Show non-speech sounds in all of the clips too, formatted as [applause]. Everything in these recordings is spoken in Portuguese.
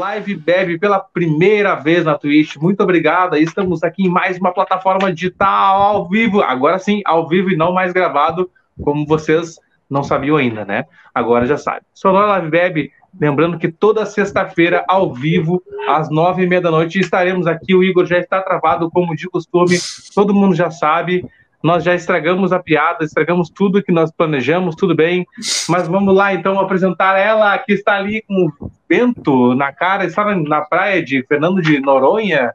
Live Bebe pela primeira vez na Twitch. Muito obrigado. Estamos aqui em mais uma plataforma digital ao vivo. Agora sim, ao vivo e não mais gravado, como vocês não sabiam ainda, né? Agora já sabe. Sonora Live Bebe, lembrando que toda sexta-feira, ao vivo, às nove e meia da noite, estaremos aqui. O Igor já está travado, como de costume, todo mundo já sabe nós já estragamos a piada, estragamos tudo que nós planejamos, tudo bem, mas vamos lá então apresentar ela que está ali com o vento na cara, está na praia de Fernando de Noronha,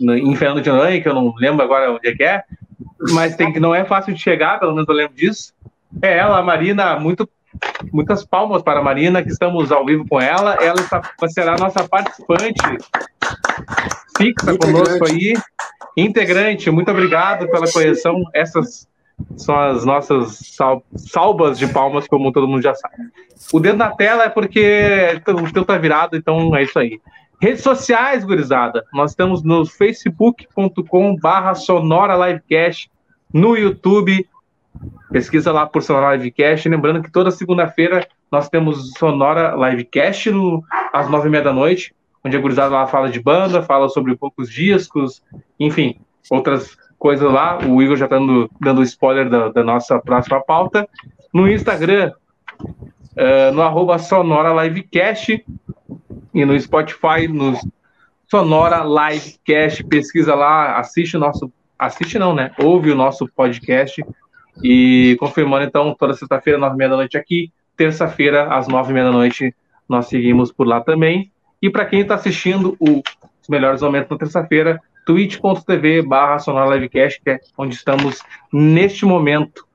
em Fernando de Noronha, que eu não lembro agora onde é que é, mas tem que não é fácil de chegar, pelo menos eu lembro disso. É ela, a Marina, muito muitas palmas para a Marina, que estamos ao vivo com ela. Ela está, será nossa participante fixa conosco aí. Integrante, muito obrigado pela correção. Essas são as nossas sal salvas de palmas, como todo mundo já sabe. O dedo na tela é porque o teu tá virado, então é isso aí. Redes sociais, gurizada. Nós estamos no facebook.com barra sonora livecast, no YouTube, pesquisa lá por Sonora Livecast. Lembrando que toda segunda-feira nós temos Sonora Livecast no, às nove e meia da noite onde a gurizada lá fala de banda, fala sobre poucos discos, enfim, outras coisas lá. O Igor já está dando, dando spoiler da, da, nossa próxima pauta. No Instagram, uh, no arroba Sonora Livecast e no Spotify, no Sonora Livecast, pesquisa lá, assiste o nosso, assiste não, né? Ouve o nosso podcast e confirmando então, toda sexta-feira, nove e meia da noite aqui, terça-feira, às nove e meia da noite, nós seguimos por lá também. E para quem está assistindo o, os melhores momentos na terça-feira, twitch.tv barra Sonora Livecast, que é onde estamos neste momento.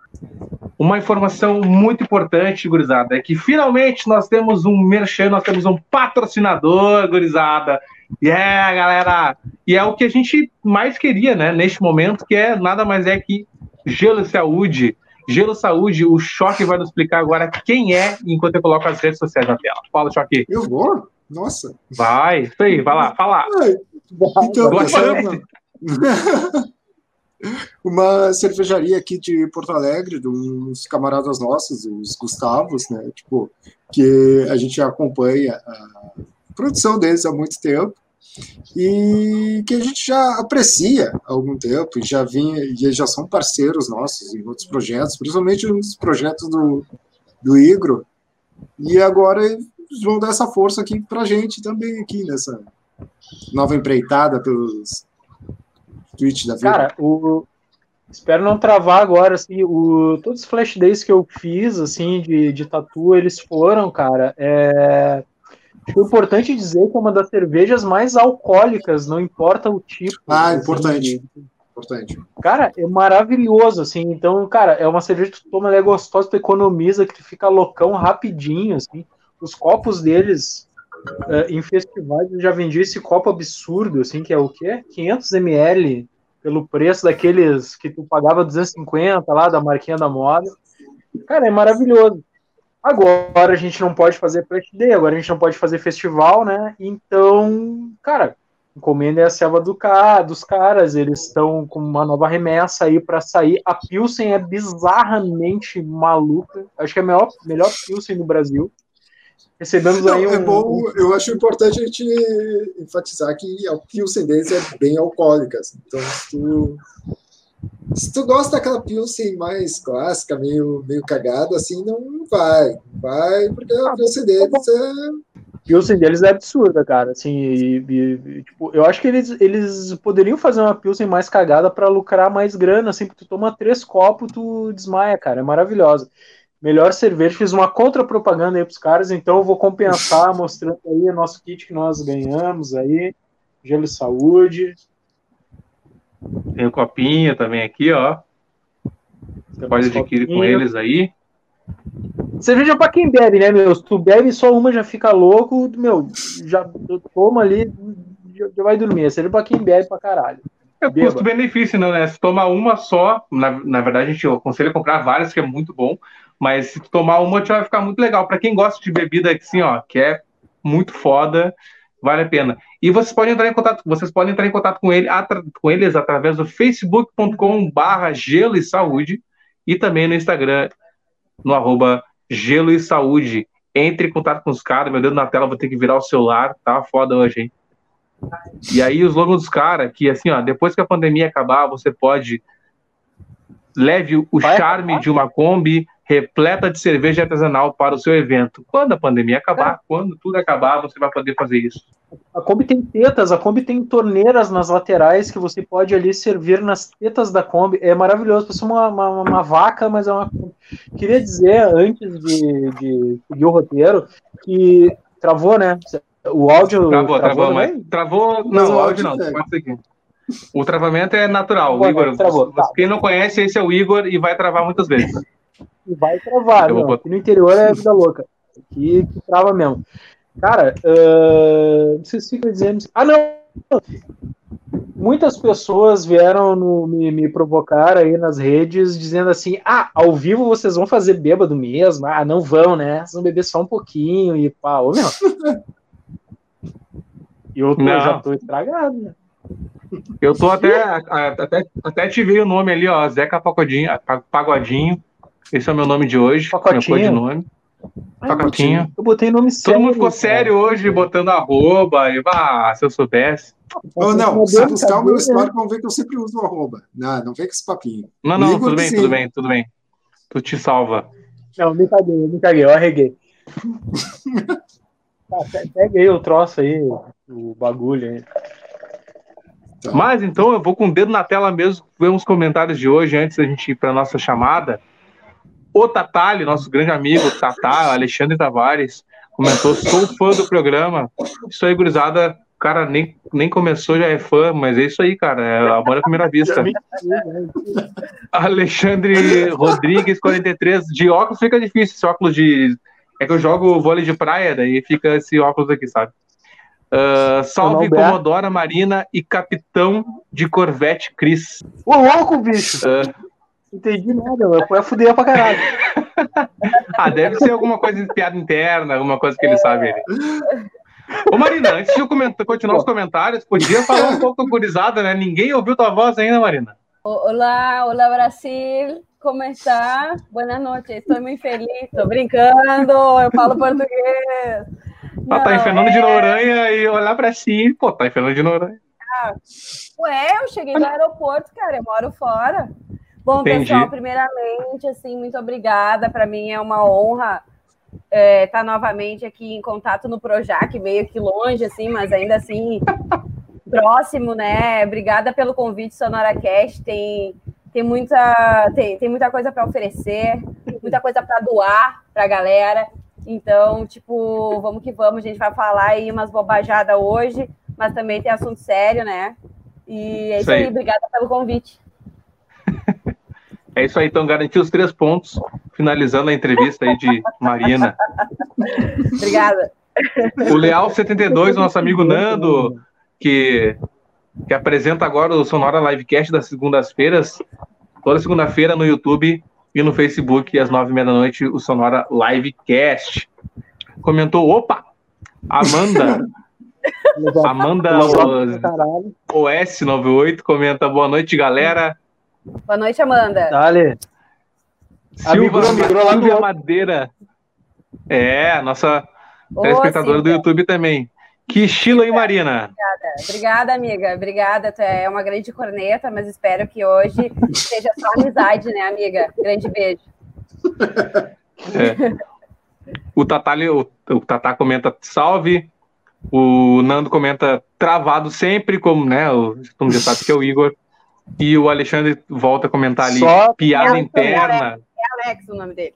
Uma informação muito importante, gurizada, é que finalmente nós temos um merchan, nós temos um patrocinador, gurizada. Yeah, galera! E é o que a gente mais queria, né, neste momento, que é nada mais é que Gelo e Saúde. Gelo Saúde, o Choque vai nos explicar agora quem é, enquanto eu coloco as redes sociais na tela. Fala, Choque. Eu vou? Nossa. Vai, isso aí, vai lá, fala. Então, [laughs] uma, cervejaria aqui de Porto Alegre, dos camaradas nossos, os Gustavos, né? Tipo, que a gente acompanha a produção deles há muito tempo e que a gente já aprecia há algum tempo, e já vinha, e já são parceiros nossos em outros projetos, principalmente nos projetos do, do Igro, e agora vão dar essa força aqui para a gente também, aqui nessa nova empreitada pelos tweets da vida. Cara, o... espero não travar agora, assim, o... todos os flash days que eu fiz, assim, de, de tatu, eles foram, cara, é... Acho importante dizer que é uma das cervejas mais alcoólicas, não importa o tipo. Ah, assim, importante. Importante. Cara, é maravilhoso, assim. Então, cara, é uma cerveja que tu toma, ela é gostosa, tu economiza, que tu fica loucão rapidinho, assim os copos deles uh, em festivais eu já vendi esse copo absurdo, assim, que é o quê? 500 ml pelo preço daqueles que tu pagava 250 lá da marquinha da moda. Cara, é maravilhoso. Agora a gente não pode fazer Flash Day, agora a gente não pode fazer festival, né? Então, cara, encomenda é a selva do ca, dos caras, eles estão com uma nova remessa aí para sair. A Pilsen é bizarramente maluca. Acho que é a melhor, melhor Pilsen do Brasil. Recebemos Não, aí um... É bom, eu acho importante a gente enfatizar que a Pilsen deles é bem alcoólica. Assim. Então, se tu, se tu gosta daquela Pilsen mais clássica, meio, meio cagada, assim, não vai. vai, porque a ah, Pilsen deles é... Pilsen deles é absurda, cara. Assim, e, e, tipo, eu acho que eles, eles poderiam fazer uma Pilsen mais cagada para lucrar mais grana, assim, porque tu toma três copos, tu desmaia, cara. É maravilhosa melhor cerveja. Fiz uma contra-propaganda aí pros caras, então eu vou compensar [laughs] mostrando aí o nosso kit que nós ganhamos aí. Gelo e saúde. Tem o copinho também aqui, ó. Você pode adquirir com eles aí. Cerveja pra quem bebe, né, meu? Se tu bebe só uma já fica louco, meu, já toma ali, já vai dormir. Cerveja pra quem bebe pra caralho. É custo-benefício, não, né? Se tomar uma só, na, na verdade a gente aconselha comprar várias, que é muito bom. Mas se tu tomar uma, já vai ficar muito legal. Para quem gosta de bebida assim, ó, que é muito foda, vale a pena. E vocês podem entrar em contato, vocês podem entrar em contato com, ele, com eles através do facebook.com/barra gelo e saúde e também no Instagram no arroba gelo e saúde entre em contato com os caras, meu dedo na tela, vou ter que virar o celular, tá foda hoje, hein? E aí o slogan dos caras, que assim, ó, depois que a pandemia acabar, você pode leve o Vai charme acabar? de uma Kombi repleta de cerveja artesanal para o seu evento. Quando a pandemia acabar, é. quando tudo acabar, você vai poder fazer isso. A Kombi tem tetas, a Kombi tem torneiras nas laterais que você pode ali servir nas tetas da Kombi. É maravilhoso, parece uma, uma, uma vaca, mas é uma. Queria dizer, antes de, de seguir o roteiro, que travou, né? O áudio. Travou, travou, travou mas travou. Não, não o áudio não. Pode seguir. O travamento é natural. O Igor, travou, tá. quem não conhece, esse é o Igor e vai travar muitas vezes. E vai travar, não. Aqui no interior é vida louca. Aqui que trava mesmo. Cara, uh, vocês ficam dizendo. Ah, não! Muitas pessoas vieram no, me, me, provocar aí nas redes dizendo assim: ah, ao vivo vocês vão fazer bêbado mesmo? Ah, não vão, né? Vocês vão beber só um pouquinho e pá, ô meu. E eu, tô, já tô estragado, né? Eu tô até, até, até te vi o nome ali, ó, Zeca Pagodinho, Pagodinho. Esse é o meu nome de hoje, Pacotinho. meu codinome. Pacotinho. Eu botei nome sério. Todo mundo ficou sério hoje, botando arroba, e ah, se eu soubesse. Oh, não, se buscar o meu histórico, vão ver que eu sempre uso o arroba. Não, não vem com esse papinho. Não, não, tudo bem, sim. tudo bem, tudo bem. Tu te salva. Não, me caguei, me caguei, eu arreguei. [laughs] tá, pega aí o troço aí, o bagulho aí. Tá. Mas então eu vou com o dedo na tela mesmo ver uns comentários de hoje antes da gente ir para nossa chamada. O Tatali, nosso grande amigo Tatá, Alexandre Tavares, comentou: sou fã do programa. Isso aí, gurizada, o cara nem, nem começou, já é fã, mas é isso aí, cara. É amor à primeira vista. [laughs] Alexandre Rodrigues, 43. De óculos fica difícil, esse óculos de. É que eu jogo vôlei de praia, daí fica esse óculos aqui, sabe? Uh, salve Comodora Marina e Capitão de Corvette Cris. Ô, louco, bicho! Uh, Entendi nada, mas foi a fuder pra caralho. [laughs] ah, deve ser alguma coisa de piada interna, alguma coisa que ele é. sabe. Ô Marina, antes de eu comentar, continuar os comentários, podia falar um pouco gurizada, né? Ninguém ouviu tua voz ainda, Marina. Olá, olá Brasil, como está? Boa noite, estou muito feliz, estou brincando, eu falo português. Ah, tá em Fernando é... de Noronha e olhar pra si, pô, tá em Fernando de Noronha. Ah, ué, eu cheguei do aeroporto, cara, eu moro fora. Bom, Entendi. pessoal, primeiramente, assim, muito obrigada. Para mim é uma honra estar é, tá novamente aqui em contato no Projac, meio que longe, assim, mas ainda assim [laughs] próximo, né? Obrigada pelo convite, SonoraCast. Tem, tem, muita, tem, tem muita coisa para oferecer, muita coisa para doar para a galera. Então, tipo, vamos que vamos, a gente vai falar aí umas bobajadas hoje, mas também tem assunto sério, né? E é isso, aí, obrigada pelo convite. É isso aí, então garantiu os três pontos, finalizando a entrevista aí de Marina. Obrigada. O Leal 72, nosso amigo Nando, que, que apresenta agora o Sonora Livecast das segundas-feiras, toda segunda-feira no YouTube e no Facebook, às nove e meia da noite, o Sonora Livecast. Comentou, opa, Amanda, [laughs] Amanda OS98 comenta, boa noite, galera. Boa noite, Amanda. Dale. Silva, migrou, lá do Madeira. É, nossa telespectadora do YouTube também. Que estilo, hein, Marina? Obrigada. Obrigada, amiga. Obrigada. Tu é uma grande corneta, mas espero que hoje seja só amizade, né, amiga? Grande beijo. É. O Tatá, o, o Tatá comenta salve. O Nando comenta travado sempre, como, né? O, todo já sabe que é o Igor. E o Alexandre volta a comentar ali, Só piada interna. É Alex o nome dele.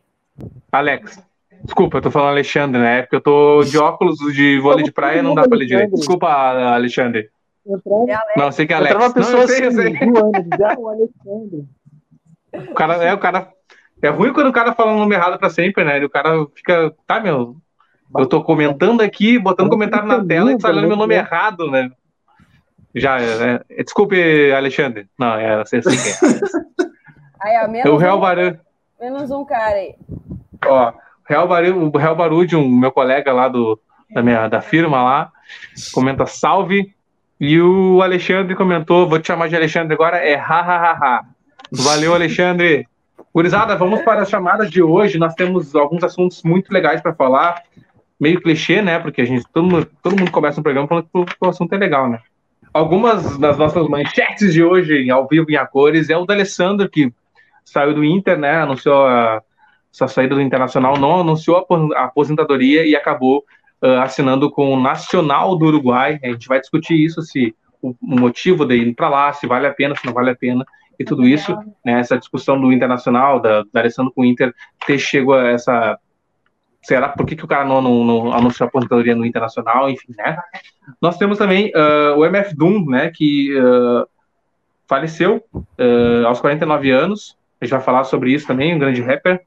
Alex. Desculpa, eu tô falando Alexandre, né? Porque eu tô de óculos de vôlei de praia, não dá pra ler direito. Desculpa, Alexandre. É não, sei que é Alex. Uma pessoa não, eu sei, assim, eu o cara, é, o cara. É ruim quando o cara fala o nome errado pra sempre, né? E o cara fica. Tá, meu. Eu tô comentando aqui, botando comentário na tela e tá lendo meu nome errado, né? Já, é, é, desculpe, Alexandre. Não, é assim que é. [laughs] Aí, ó, menos o Real um, Baru... Menos um cara aí. Ó, Real Baru, o Real Barudium, meu colega lá do, da, minha, da firma lá, comenta salve. E o Alexandre comentou, vou te chamar de Alexandre agora, é ha, ha, ha, ha. Valeu, Alexandre. Gurizada, vamos para as chamadas de hoje. Nós temos alguns assuntos muito legais para falar. Meio clichê, né? Porque a gente, todo mundo, todo mundo começa um programa falando que o assunto é legal, né? Algumas das nossas manchetes de hoje, ao vivo em a cores, é o da Alessandro, que saiu do Inter, né? Anunciou a sua saída do Internacional, não anunciou a aposentadoria e acabou uh, assinando com o Nacional do Uruguai. A gente vai discutir isso, se o, o motivo de ir para lá, se vale a pena, se não vale a pena e tudo isso, né, essa discussão do Internacional, da, da Alessandro com o Inter, ter chegado a essa. Será por que, que o cara não, não, não anunciou a aposentadoria no Internacional, enfim, né? Nós temos também uh, o MF Doom, né, que uh, faleceu uh, aos 49 anos. A gente vai falar sobre isso também, um grande rapper.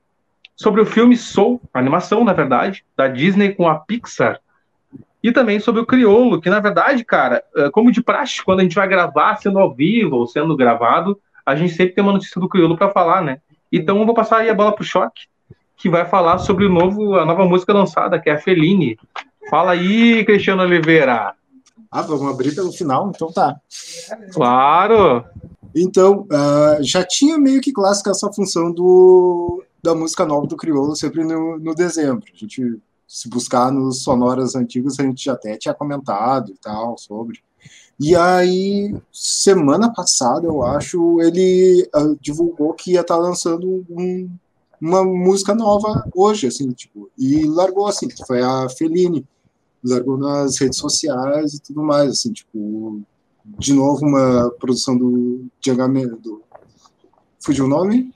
Sobre o filme Soul, animação, na verdade, da Disney com a Pixar. E também sobre o Criolo, que na verdade, cara, como de praxe, quando a gente vai gravar, sendo ao vivo ou sendo gravado, a gente sempre tem uma notícia do Criolo para falar, né? Então eu vou passar aí a bola pro Choque, que vai falar sobre o novo, a nova música lançada, que é a Feline. Fala aí, Cristiano Oliveira. Ah, vamos abrir pelo final, então tá. Claro! Então, uh, já tinha meio que clássica essa função do, da música nova do Criolo sempre no, no dezembro. A gente, se buscar nos sonoras antigos, a gente já até tinha comentado e tal sobre. E aí, semana passada, eu acho, ele uh, divulgou que ia estar tá lançando um, uma música nova hoje, assim, tipo, e largou assim, foi a Feline, largou nas redes sociais e tudo mais, assim, tipo, de novo uma produção do Django do fugiu o nome?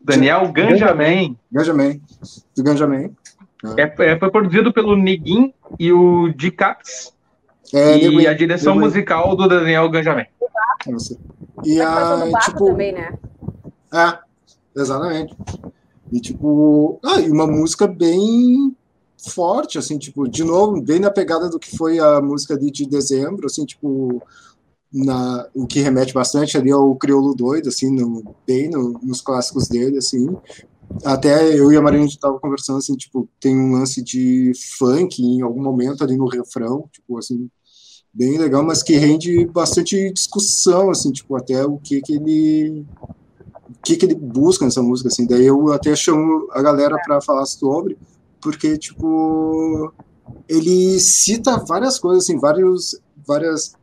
Daniel Ganjamin. Ganjamin, do Ganjamin. É, é, foi produzido pelo Neguin e o Dicaps. É, e a direção musical do Daniel Ganjamin. E a, tipo, também, né? É, exatamente. E tipo, ah, e uma música bem forte, assim, tipo, de novo, bem na pegada do que foi a música de, de dezembro, assim, tipo, na, o que remete bastante ali ao Crioulo Doido, assim, no, bem no, nos clássicos dele, assim. Até eu e a Marina estava conversando, assim, tipo, tem um lance de funk em algum momento ali no refrão, tipo, assim, bem legal, mas que rende bastante discussão, assim, tipo, até o que que ele que que ele busca nessa música, assim, daí eu até chamo a galera para falar sobre, porque, tipo, ele cita várias coisas, assim, vários, várias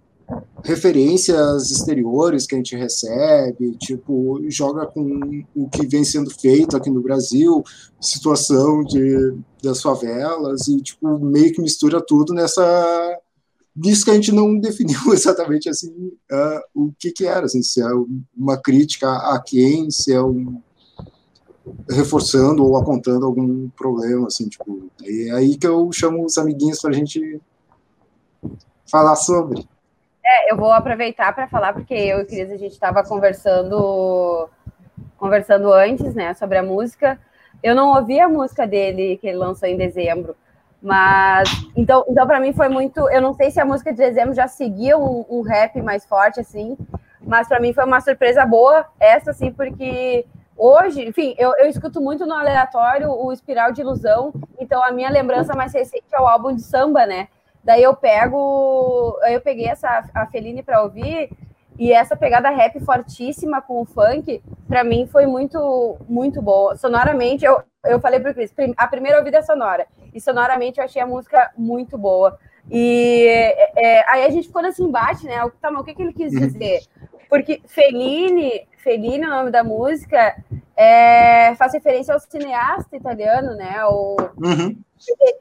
referências exteriores que a gente recebe, tipo, joga com o que vem sendo feito aqui no Brasil, situação de, das favelas, e, tipo, meio que mistura tudo nessa disso que a gente não [laughs] definiu exatamente assim uh, o que que era, assim, se é uma crítica a quem, se é um reforçando ou apontando algum problema, assim, tipo, é aí que eu chamo os amiguinhos para a gente falar sobre. É, eu vou aproveitar para falar porque eu e Cris a gente estava conversando conversando antes, né, sobre a música. Eu não ouvi a música dele que ele lançou em dezembro. Mas então, então para mim foi muito. Eu não sei se a música de dezembro já seguia um, um rap mais forte assim, mas para mim foi uma surpresa boa essa assim, porque hoje, enfim, eu, eu escuto muito no aleatório o Espiral de Ilusão, então a minha lembrança mais recente é o álbum de samba, né? Daí eu pego, eu peguei essa a Feline para ouvir e essa pegada rap fortíssima com o funk, para mim foi muito muito boa. Sonoramente, eu, eu falei para o Cris, a primeira ouvida é sonora. E sonoramente eu achei a música muito boa. E é, é aí a gente ficou nesse embate, né? Tá, mas o que, que ele quis uhum. dizer? Porque Fellini, Fellini, o nome da música, é, faz referência ao cineasta italiano, né? O uhum.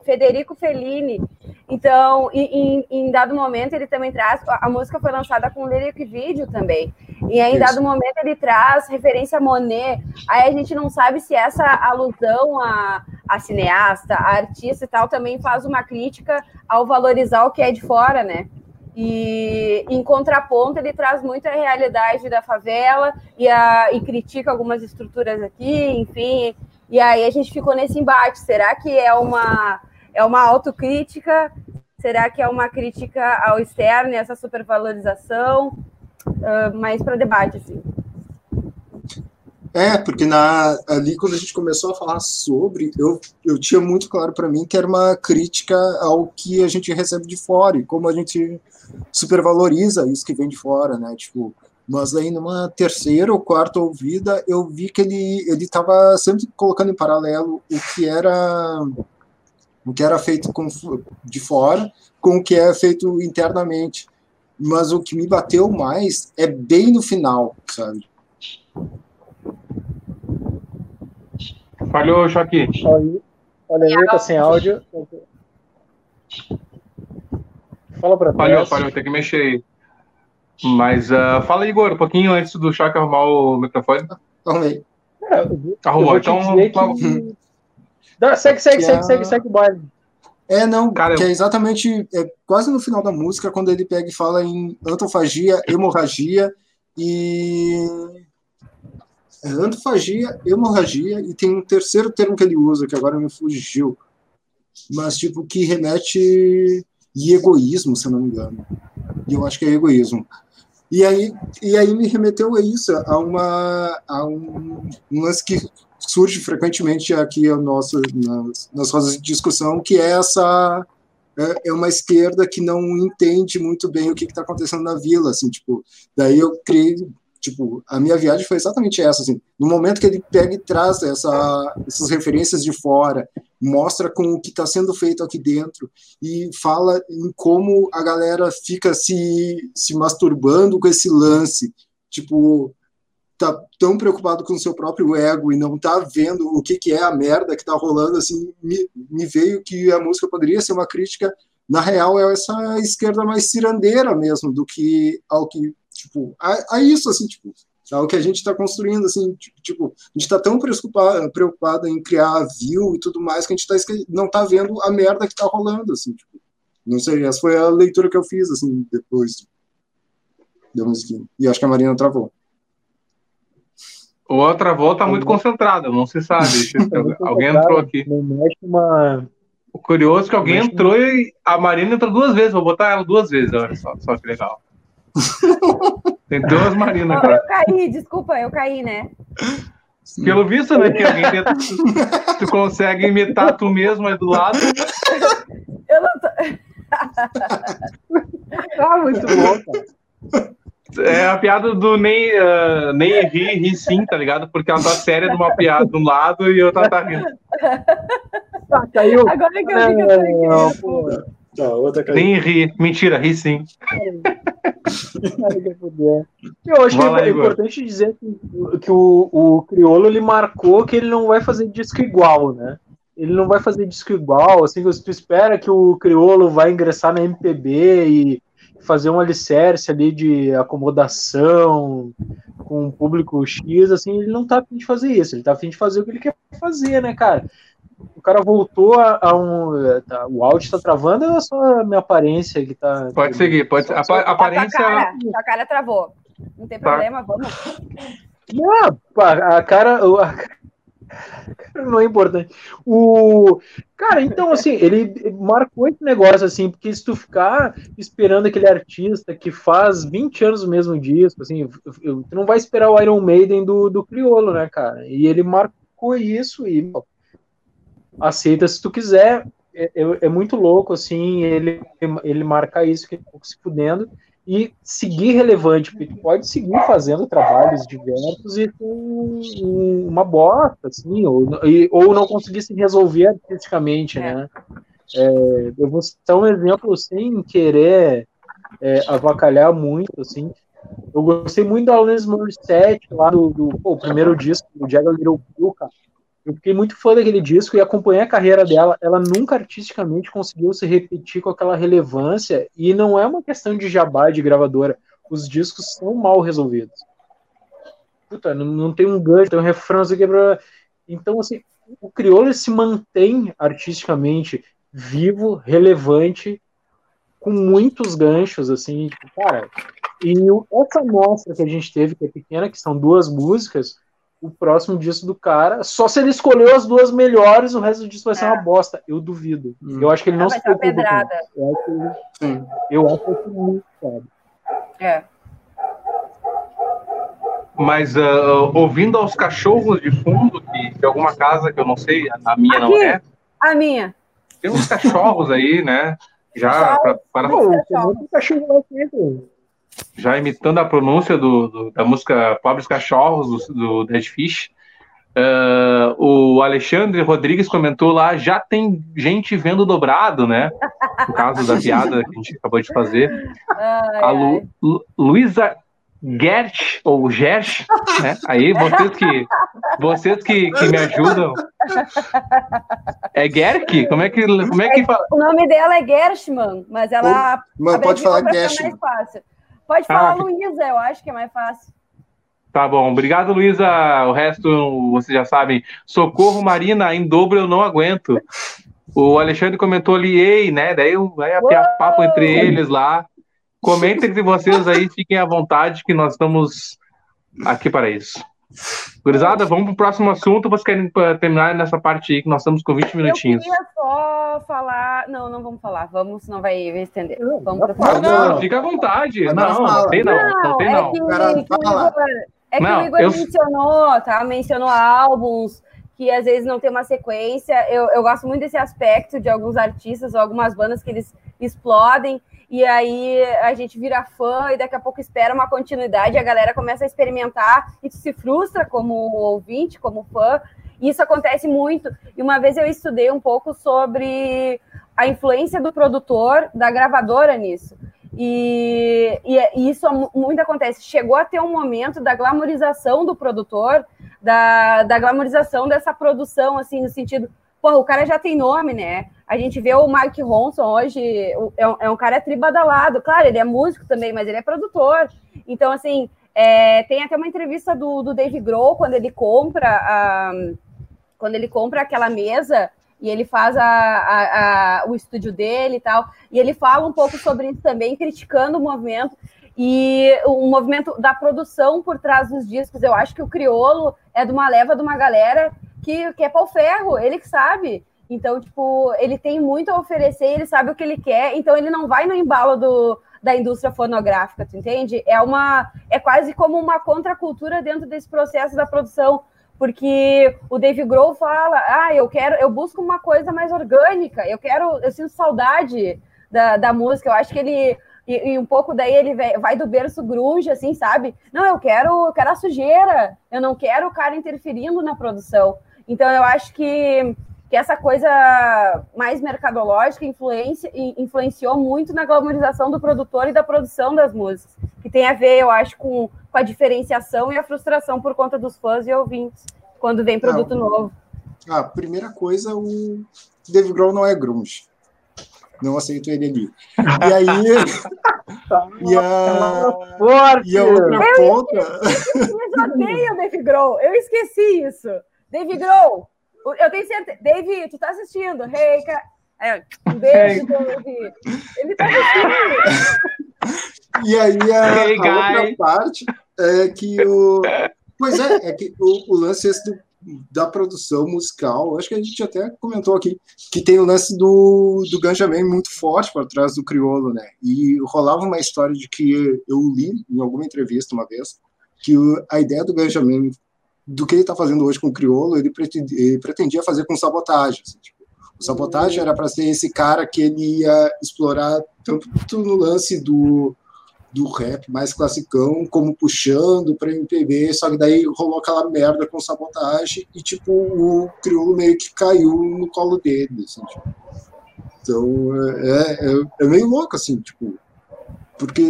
Federico Fellini. Então, em, em, dado momento, ele também traz. A música foi lançada com lyric vídeo também. E aí, em dado momento, ele traz referência a Monet. Aí a gente não sabe se essa alusão a, a cineasta, a artista e tal, também faz uma crítica ao valorizar o que é de fora, né? E em contraponto, ele traz muito a realidade da favela e, a, e critica algumas estruturas aqui, enfim. E aí a gente ficou nesse embate. Será que é uma é uma autocrítica? Será que é uma crítica ao externo e essa supervalorização? Uh, mais para debate, assim. É, porque na, ali quando a gente começou a falar sobre, eu, eu tinha muito claro para mim que era uma crítica ao que a gente recebe de fora e como a gente supervaloriza isso que vem de fora, né? Tipo, Mas aí numa terceira ou quarta ouvida, eu vi que ele ele estava sempre colocando em paralelo o que era o que era feito com, de fora com o que é feito internamente. Mas o que me bateu mais é bem no final, sabe? Falhou, Joaquim. Olha aí, tá sem áudio. Fala pra trás. Falhou, falhou, tem que mexer aí. Mas uh, fala, Igor, um pouquinho antes do Choque arrumar o microfone. Arrumei. É, Arrumou, então. Que... Não, segue, segue, segue, segue, segue, segue, É, não, Cara, que é exatamente é, quase no final da música, quando ele pega e fala em antofagia, hemorragia e. É, antofagia, hemorragia, e tem um terceiro termo que ele usa, que agora me fugiu. Mas, tipo, que remete. E egoísmo, se eu não me engano. E eu acho que é egoísmo. E aí, e aí me remeteu a isso, a, uma, a um, um lance que surge frequentemente aqui a nossa, nas, nas rodas de discussão, que é essa é, é uma esquerda que não entende muito bem o que está acontecendo na vila, assim, tipo, daí eu criei, tipo, a minha viagem foi exatamente essa, assim, no momento que ele pega e traz essa, essas referências de fora, mostra com o que está sendo feito aqui dentro e fala em como a galera fica se, se masturbando com esse lance, tipo, tá tão preocupado com o seu próprio ego e não tá vendo o que, que é a merda que tá rolando, assim, me, me veio que a música poderia ser uma crítica, na real, é essa esquerda mais cirandeira mesmo, do que ao que, tipo, a, a isso, assim, tipo, ao que a gente está construindo, assim, tipo, a gente está tão preocupado, preocupado em criar view e tudo mais que a gente tá, não tá vendo a merda que tá rolando, assim, tipo, não sei, essa foi a leitura que eu fiz, assim, depois da musiquinha. E acho que a Marina travou. O outra volta tá muito concentrada, não se sabe. [laughs] alguém entrou aqui. Uma... O curioso é que alguém entrou e a Marina entrou duas vezes. Vou botar ela duas vezes, olha só, só que legal. [laughs] Tem duas Marinas aqui. Eu caí, desculpa, eu caí, né? Pelo visto, né? Que alguém tenta, tu consegue imitar tu mesmo aí do lado. Eu não tô. [laughs] ah, muito bom, cara. É a piada do nem, uh, nem ri, ri sim, tá ligado? Porque ela tá séria de uma piada de um lado e outra tá rindo. [laughs] Ah, caiu. Agora que eu vi que eu tô aqui. Tá, outra caiu. Nem ri. Mentira, ri sim. Eu acho que é importante dizer que, que o, o Criolo ele marcou que ele não vai fazer disco igual, né? Ele não vai fazer disco igual, assim, você tu espera que o Criolo vai ingressar na MPB e fazer um alicerce ali de acomodação com um público X, assim, ele não tá afim de fazer isso, ele tá afim de fazer o que ele quer fazer, né, cara? O cara voltou a, a um. Tá, o áudio tá travando ou é só a minha aparência que tá. Pode seguir, pode. A, a aparência. A cara, a cara travou. Não tem tá. problema, vamos. Não, a cara. A, [laughs] não é importante. O cara, então assim, ele marcou esse negócio assim, porque se tu ficar esperando aquele artista que faz 20 anos o mesmo disco, assim, tu não vai esperar o Iron Maiden do, do Criolo, né, cara? E ele marcou isso e aceita se tu quiser. É, é, é muito louco assim, ele ele marca isso que ele tá se fudendo e seguir relevante, porque pode seguir fazendo trabalhos diversos e com uma bosta, assim, ou, e, ou não conseguir se resolver artisticamente, é. né? É, eu vou citar um exemplo sem querer é, avacalhar muito, assim. Eu gostei muito da Alanis Morissette, lá do, do pô, primeiro disco, do Jagger Little Pill, cara. Eu fiquei muito fã daquele disco e acompanhei a carreira dela. Ela nunca artisticamente conseguiu se repetir com aquela relevância e não é uma questão de jabá de gravadora. Os discos são mal resolvidos. Puta, não, não tem um gancho, tem um refrão aqui pra... Então, assim, o Criolo se mantém artisticamente vivo, relevante, com muitos ganchos, assim, cara. E essa mostra que a gente teve, que é pequena, que são duas músicas, o próximo disco do cara. Só se ele escolheu as duas melhores, o resto do disco vai ser é. uma bosta. Eu duvido. Hum. Eu acho que ele não ah, se preocupa. Eu acho que ele, eu acho que ele muito sabe. É. Mas uh, ouvindo aos cachorros de fundo, que de alguma casa que eu não sei, a minha Aqui, não é. A minha. Tem uns cachorros aí, né? Já para. Pô, tem muito cachorro lá dentro. Já imitando a pronúncia do, do da música Pobres Cachorros, do, do Dead Fish. Uh, o Alexandre Rodrigues comentou lá, já tem gente vendo dobrado, né? No caso da piada que a gente acabou de fazer. Ai, a Lu, Lu, Luísa Gert, ou Gert, né? Aí, vocês que, vocês que, que me ajudam. É Gerk? Como é que, como é que fala? O nome dela é Gershman, mas ela. Mano, pode falar Gershman. mais fácil. Pode falar ah, Luísa, eu acho que é mais fácil. Tá bom, obrigado, Luísa. O resto vocês já sabem. Socorro, Marina, em dobro eu não aguento. O Alexandre comentou ali, ei, né? Daí vai a papo entre eles lá. Comentem entre vocês aí, fiquem à vontade, que nós estamos aqui para isso. Gurizada, vamos para o próximo assunto. Vocês querem terminar nessa parte aí, que nós estamos com 20 minutinhos. Eu queria só falar. Não, não vamos falar. Vamos, senão vai estender. Vamos não, não, não, fica à vontade. Não, não, não tem não. Não, não tem não. É que, é que o Igor eu... mencionou, tá? Mencionou álbuns que às vezes não tem uma sequência. Eu, eu gosto muito desse aspecto de alguns artistas ou algumas bandas que eles explodem e aí a gente vira fã e daqui a pouco espera uma continuidade, a galera começa a experimentar e se frustra como ouvinte, como fã. Isso acontece muito. E uma vez eu estudei um pouco sobre a influência do produtor, da gravadora nisso. E, e, e, isso muito acontece. Chegou a ter um momento da glamorização do produtor, da, da glamorização dessa produção, assim, no sentido, Porra, o cara já tem nome, né? A gente vê o Mike Ronson hoje, é um, é um cara tribadalado. Claro, ele é músico também, mas ele é produtor. Então, assim, é, tem até uma entrevista do, do Dave Grohl, quando ele compra a, quando ele compra aquela mesa e ele faz a, a, a, o estúdio dele e tal. E ele fala um pouco sobre isso também, criticando o movimento e o movimento da produção por trás dos discos. Eu acho que o Criolo é de uma leva de uma galera que, que é pau ferro, ele que sabe. Então, tipo, ele tem muito a oferecer, ele sabe o que ele quer, então ele não vai no embalo do, da indústria fonográfica, tu entende? É uma é quase como uma contracultura dentro desse processo da produção, porque o Dave Grohl fala: "Ah, eu quero, eu busco uma coisa mais orgânica, eu quero, eu sinto saudade da, da música". Eu acho que ele e, e, um pouco daí ele vai do berço grunge, assim, sabe? Não, eu quero, eu quero a sujeira, eu não quero o cara interferindo na produção. Então, eu acho que, que essa coisa mais mercadológica influencia, influenciou muito na glamorização do produtor e da produção das músicas, que tem a ver, eu acho, com, com a diferenciação e a frustração por conta dos fãs e ouvintes, quando vem produto não. novo. Ah, primeira coisa, o Dave Grohl não é grunge. Não aceito ele ali. E aí. [laughs] e, a, e a outra ponta. Eu odeio o Dave Grohl. Eu esqueci isso. Dave Grohl, eu tenho certeza. Dave, tu tá assistindo? Hey, ca... é, um beijo, Dave. Ele tá assistindo. [laughs] E aí a, hey, a outra parte é que o. Pois é, é que o, o lance esse do, da produção musical, acho que a gente até comentou aqui, que tem o lance do, do Ganjamin muito forte por trás do crioulo, né? E rolava uma história de que eu li em alguma entrevista uma vez, que a ideia do Ganjamin do que ele está fazendo hoje com o Criolo, ele pretendia, fazer com sabotagem. Assim, tipo, o sabotagem era para ser esse cara que ele ia explorar tanto no lance do, do rap mais classicão, como puxando para MPB, só que daí rolou aquela merda com sabotagem e tipo o Criolo meio que caiu no colo dele. Assim, tipo. Então é, é, é meio louco assim, tipo, porque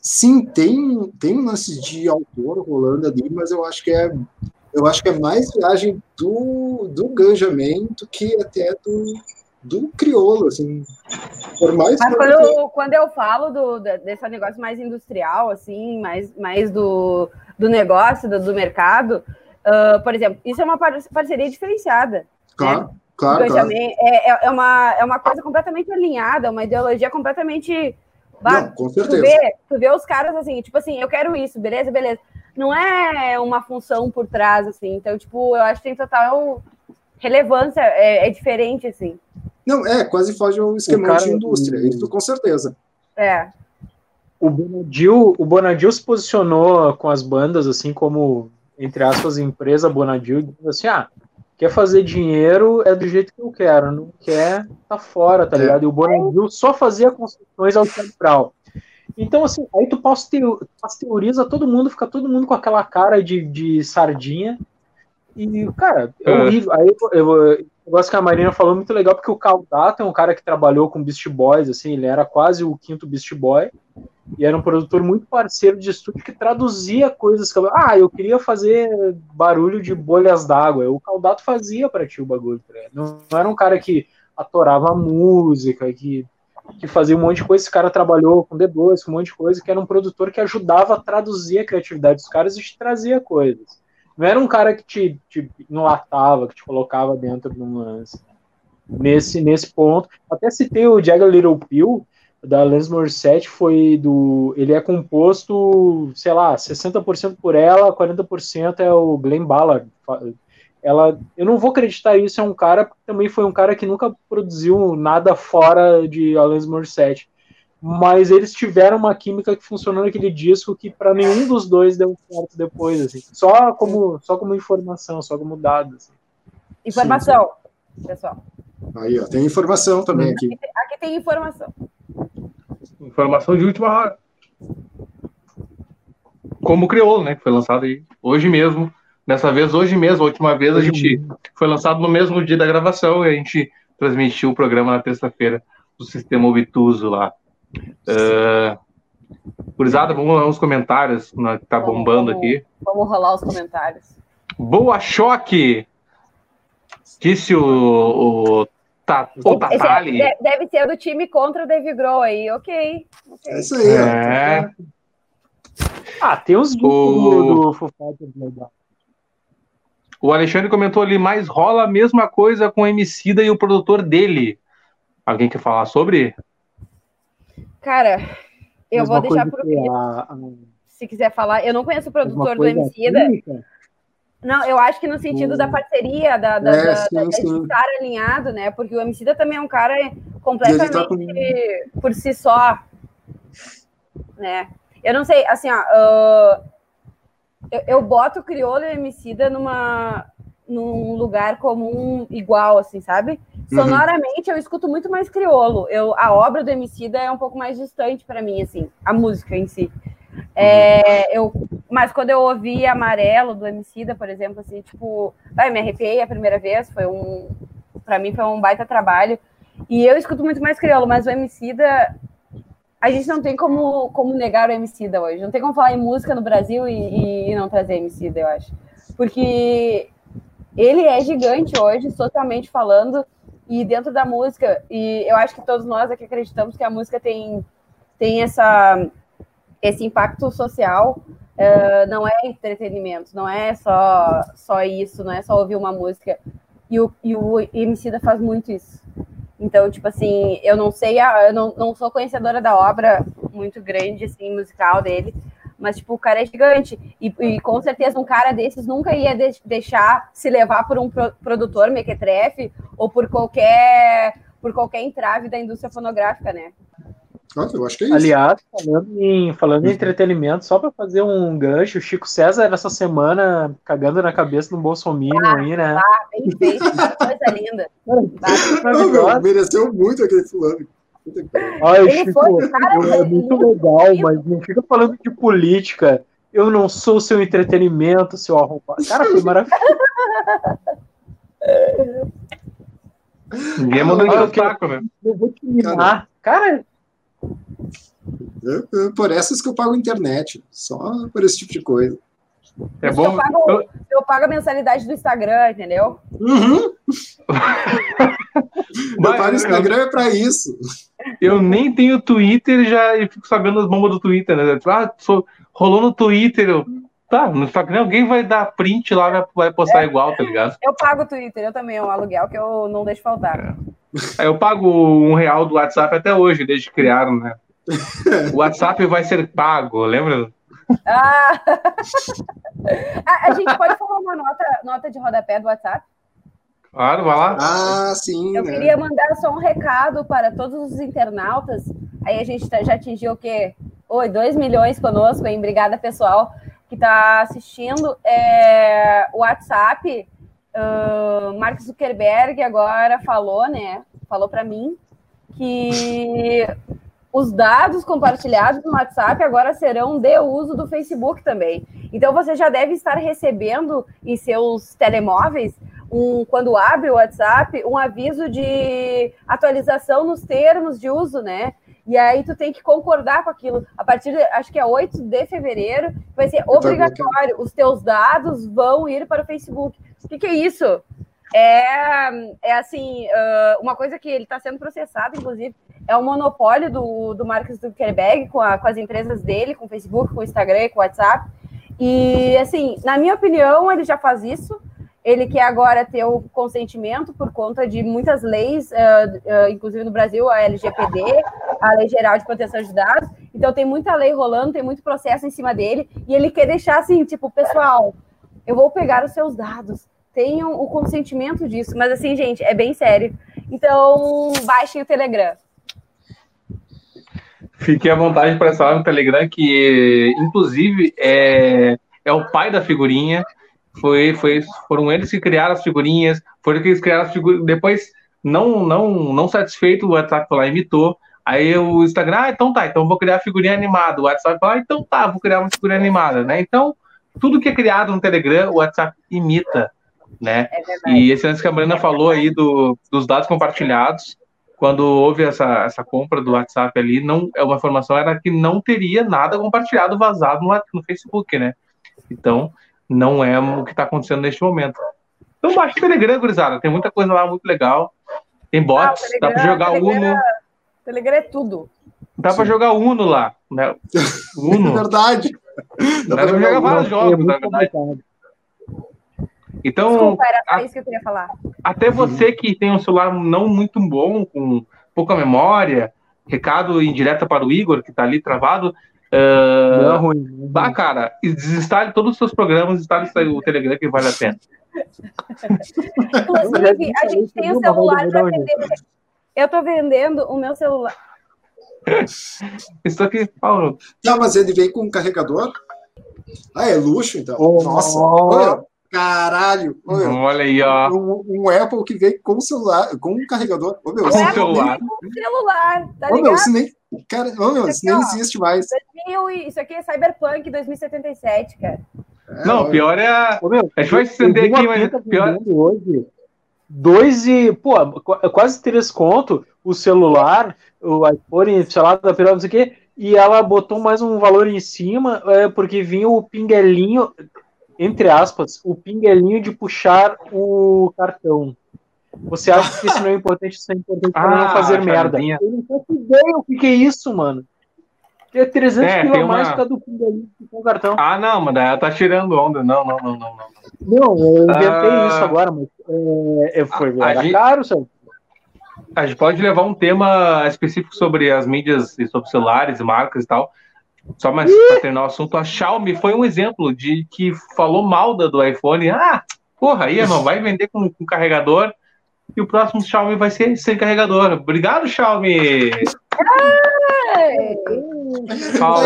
sim, tem, tem um lance de autor rolando ali, mas eu acho que é eu acho que é mais viagem do, do Ganjamin do que até do, do crioulo, assim. Por mais Mas quando eu, quando eu falo do, desse negócio mais industrial, assim, mais, mais do, do negócio, do, do mercado, uh, por exemplo, isso é uma parceria diferenciada. Claro. Né? Claro, claro. É, é, é, uma, é uma coisa completamente alinhada, uma ideologia completamente não, com certeza. Tu vê, tu vê os caras assim, tipo assim, eu quero isso, beleza, beleza. Não é uma função por trás, assim. Então, tipo, eu acho que tem total relevância, é, é diferente, assim. Não, é, quase foge ao esquema cara, de indústria, isso com certeza. É. O Bonadil, o Bonadil se posicionou com as bandas, assim, como, entre aspas, empresa Bonadil, dizendo assim, ah, quer fazer dinheiro é do jeito que eu quero, não quer, tá fora, tá é. ligado? E o Bonadil só fazia concessões ao Brau. Então, assim, aí tu pasteuriza todo mundo, fica todo mundo com aquela cara de, de sardinha. E, cara, é, é. horrível. Aí eu, eu, eu gosto que a Marina falou muito legal, porque o Caldato é um cara que trabalhou com Beast Boys, assim, ele era quase o quinto Beast Boy, e era um produtor muito parceiro de estúdio que traduzia coisas que eu, ah, eu queria fazer barulho de bolhas d'água. O Caldato fazia para ti o bagulho, tá não, não era um cara que atorava música, que, que fazia um monte de coisa. Esse cara trabalhou com D2, com um monte de coisa, que era um produtor que ajudava a traduzir a criatividade dos caras e te trazia coisas. Não era um cara que te, te enlatava, que te colocava dentro de um lance. Nesse, nesse ponto. Até citei o Jagger Little Pill, da Lens Morissette, foi do. Ele é composto, sei lá, 60% por ela, 40% é o Glenn Ballard. Ela, eu não vou acreditar isso, é um cara, porque também foi um cara que nunca produziu nada fora de Alanis Morissette mas eles tiveram uma química que funcionou naquele disco que para nenhum dos dois deu certo depois, assim. Só como, só como informação, só como dados. Assim. Informação, sim, sim. pessoal. Aí, ó, tem informação também aqui. Aqui, aqui tem informação. Informação de última hora. Como crioulo, né? Que foi lançado aí hoje mesmo. Dessa vez, hoje mesmo, a última vez, a gente foi lançado no mesmo dia da gravação e a gente transmitiu o programa na terça-feira do sistema Obtuso lá. Uh, Gurizada, vamos lá nos comentários, né, que tá vamos, bombando vamos, aqui. Vamos rolar os comentários. Boa choque! Disse o, o, o Tatali. É, deve ser do time contra o David Grohl aí, ok. okay. É isso aí. É. Ah, tem os o... do, O Alexandre comentou ali, mas rola a mesma coisa com o Emicida e o produtor dele. Alguém quer falar sobre? Cara, eu Mesma vou deixar pro. A... Se quiser falar, eu não conheço o produtor do Emicida. Não, eu acho que no sentido da parceria, da, da, é, da, sim, da sim. estar alinhado, né? Porque o Emicida também é um cara completamente tá com... por si só, né? Eu não sei, assim, ó, uh, eu, eu, boto o Criolo e o Emicida numa, num lugar comum igual, assim, sabe? Uhum. Sonoramente, uhum. eu escuto muito mais criolo. Eu, a obra do Emicida é um pouco mais distante para mim, assim, a música em si. É, eu, mas quando eu ouvi Amarelo do Emicida, por exemplo, assim, tipo, ai, me arrepiei a primeira vez, foi um, para mim foi um baita trabalho. E eu escuto muito mais crioulo, mas o Emicida, a gente não tem como, como negar o Emicida hoje. Não tem como falar em música no Brasil e, e, e não trazer Emicida, eu acho. Porque ele é gigante hoje, socialmente falando, e dentro da música, e eu acho que todos nós aqui acreditamos que a música tem, tem essa, esse impacto social, uh, não é entretenimento, não é só, só isso, não é só ouvir uma música. E o, e o Emicida faz muito isso. Então, tipo assim, eu não sei, eu não, não sou conhecedora da obra muito grande, assim, musical dele, mas, tipo, o cara é gigante. E, e com certeza um cara desses nunca ia de deixar se levar por um pro produtor mequetrefe ou por qualquer, por qualquer entrave da indústria fonográfica, né? Eu acho que é isso. Aliás, falando em, falando em entretenimento, só para fazer um gancho, o Chico César essa semana cagando na cabeça do Bolsonaro ah, aí, né? Ah, bem feito, coisa linda. Não, meu, mereceu muito aquele fulano. Ai, ele Chico, foi, cara, é muito legal, mas não fica falando de política. Eu não sou seu entretenimento, seu arrombado. Cara, foi maravilhoso. Ninguém mandou encher o saco, né? Eu vou te minar. Cara. Eu, eu, por essas que eu pago internet. Só por esse tipo de coisa. É bom. Eu pago, eu pago, a mensalidade do Instagram, entendeu? Uhum. [laughs] eu pago o Instagram é para isso. Eu nem tenho Twitter já e fico sabendo as bombas do Twitter, né? Tipo, ah, sou, rolou no Twitter. Eu, tá, no Instagram alguém vai dar print lá, vai postar é. igual, tá ligado? Eu pago o Twitter, eu também, é um aluguel que eu não deixo faltar. É. Eu pago um real do WhatsApp até hoje, desde que criaram, né? O WhatsApp vai ser pago, lembra? Ah. a, a, gente pode falar uma nota, nota de rodapé do WhatsApp? Claro, vai lá. Ah, sim. Eu né? queria mandar só um recado para todos os internautas. Aí a gente tá, já atingiu o quê? Oi, 2 milhões conosco, hein? Obrigada, pessoal, que está assistindo. É, o WhatsApp, uh, Mark Zuckerberg agora falou, né? Falou para mim que os dados compartilhados no WhatsApp agora serão de uso do Facebook também. Então você já deve estar recebendo em seus telemóveis, um, quando abre o WhatsApp, um aviso de atualização nos termos de uso, né? E aí tu tem que concordar com aquilo. A partir, de, acho que é 8 de fevereiro, vai ser obrigatório. Os teus dados vão ir para o Facebook. O que, que é isso? É, é assim, uma coisa que ele está sendo processado, inclusive, é o monopólio do, do Marcos Zuckerberg com, a, com as empresas dele, com o Facebook, com o Instagram, com o WhatsApp. E, assim, na minha opinião, ele já faz isso. Ele quer agora ter o consentimento por conta de muitas leis, uh, uh, inclusive no Brasil, a LGPD, a Lei Geral de Proteção de Dados. Então, tem muita lei rolando, tem muito processo em cima dele. E ele quer deixar assim, tipo, pessoal, eu vou pegar os seus dados, tenham o consentimento disso. Mas, assim, gente, é bem sério. Então, baixem o Telegram. Fique à vontade para falar no Telegram, que inclusive é, é o pai da figurinha. Foi, foi, foram eles que criaram as figurinhas, foram eles que criaram as figurinhas. Depois, não, não, não satisfeito, o WhatsApp foi lá imitou. Aí o Instagram, ah, então tá, então vou criar a figurinha animada. O WhatsApp fala, ah, então tá, vou criar uma figurinha animada, né? Então, tudo que é criado no Telegram, o WhatsApp imita, né? É e esse antes que a Marina falou aí do, dos dados compartilhados, quando houve essa, essa compra do WhatsApp ali, não é uma informação era que não teria nada compartilhado vazado no, no Facebook, né? Então, não é o que está acontecendo neste momento. Então, baixa o Telegram, gurizada. Tem muita coisa lá muito legal. Tem bots, ah, dá para jogar Telegram, Uno. Telegram é tudo. Dá para jogar Uno lá, né? [laughs] Uno. É verdade. Dá, dá para jogar vários jogos, é na verdade. Então, Desculpa, era a, isso que eu queria falar. Até você que tem um celular não muito bom, com pouca memória, recado em direta para o Igor, que está ali travado. Uh, não, ruim, não. Bah, cara, desinstale todos os seus programas, instale o Telegram que vale a pena. Inclusive, a gente tem o um celular para vender. Eu estou vendendo o meu celular. [laughs] Estou aqui, Paulo. Não, mas ele vem com um carregador? Ah, é luxo, então. Oh, Nossa, olha, Caralho! Olha, olha aí, ó. Um, um, Apple que vem com celular, com um carregador. Ô, meu, com um celular. Com celular, tá ô, meu, isso nem, cara, ô, meu, isso, aqui, nem ó, existe mais. Isso aqui é Cyberpunk 2077, cara. É, não, olha. pior é a. Ô, meu, a gente vai estender aqui, mas pior. Hoje, dois e, pô, quase três conto o celular, o iPhone, sei lá, da não sei o quê, e ela botou mais um valor em cima, é, porque vinha o pinguelinho entre aspas, o pinguelinho de puxar o cartão. Você acha que isso não é importante? Isso é importante para ah, não fazer merda. Eu não faço ideia o que, que é isso, mano. É 300 é, pila mais uma... do pinguelinho com o cartão. Ah, não, mas ela tá tirando onda. Não, não, não, não. Não, não eu inventei ah, isso agora, mas é, é foi a, a caro, gente, A gente pode levar um tema específico sobre as mídias e sobre celulares e marcas e tal. Só mais para terminar o assunto, a Xiaomi foi um exemplo de que falou mal da, do iPhone. Ah, porra, aí não vai vender com, com carregador e o próximo Xiaomi vai ser sem carregador. Obrigado, Xiaomi! Fala,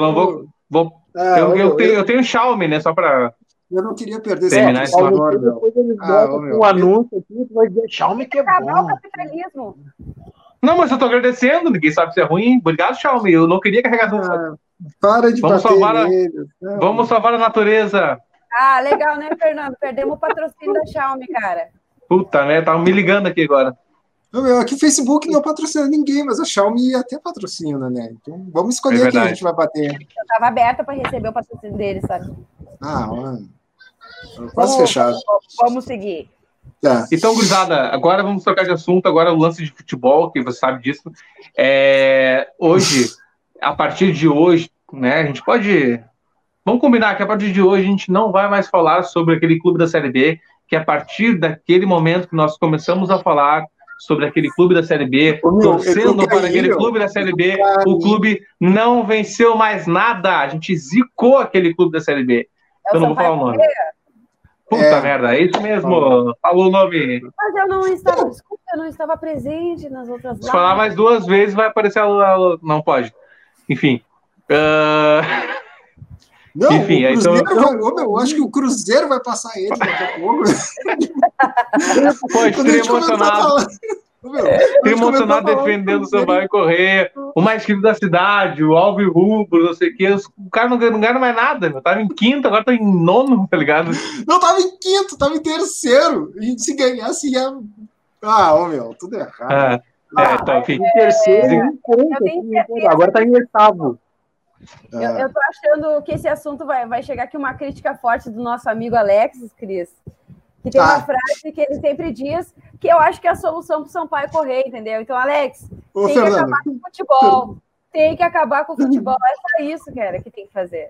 não vou. vou é, eu, eu, tenho, eu tenho Xiaomi, né? Só para eu não queria perder Terminar esse valor, Depois eles ah, um anúncio aqui, tu vai dizer Xiaomi que é bom. o capitalismo. Não, mas eu tô agradecendo, ninguém sabe se é ruim. Obrigado, Xiaomi. Eu não queria carregar ah, Para de vamos bater salvar a, Vamos salvar a natureza. Ah, legal, né, Fernando? Perdemos o patrocínio da Xiaomi, cara. Puta, né? Tava me ligando aqui agora. Meu, aqui o Facebook não patrocina ninguém, mas a Xiaomi ia ter patrocínio, né? Então vamos escolher é quem a gente vai bater. Eu tava aberta para receber o patrocínio dele, sabe? Ah, mano. Quase fechado. Vamos seguir. Tá. Então, gurizada, agora vamos trocar de assunto. Agora o lance de futebol, que você sabe disso. É, hoje, a partir de hoje, né, a gente pode. Vamos combinar que a partir de hoje a gente não vai mais falar sobre aquele clube da Série B, que a partir daquele momento que nós começamos a falar sobre aquele clube da Série B, Ô, torcendo para aquele clube da Série B, o clube não venceu mais nada. A gente zicou aquele clube da Série B. É eu não vou falar o nome. Puta é. merda, é isso mesmo. Falou o nome. Mas eu não estava, desculpa, eu não estava presente nas outras Se falar mais duas vezes, vai aparecer a. Não pode. Enfim. Uh... Não, Enfim, o Cruzeiro então... vai, meu, eu acho que o Cruzeiro vai passar ele daqui a pouco. Pô, [laughs] estou emocionado. Estou emocionado defendendo o Sampaio Correia. o mais querido da cidade, o Alves Rubro, não sei o quê. O cara não, não ganha mais nada, meu. Tava em quinto, agora tá em nono, tá ligado? Não, tava em quinto, tava em terceiro. E se ganhasse ia. Ah, ô meu, tudo errado. Ah, é, tá, enfim. Em terceiro, em conta, agora tá em oitavo. Eu, eu tô achando que esse assunto vai, vai chegar aqui uma crítica forte do nosso amigo Alexis, Cris. Que tem uma frase que ele sempre diz que eu acho que é a solução para o Sampaio correr, entendeu? Então, Alex, Ô, tem Fernando. que acabar com o futebol. Tem que acabar com o futebol. É só isso, cara, que tem que fazer.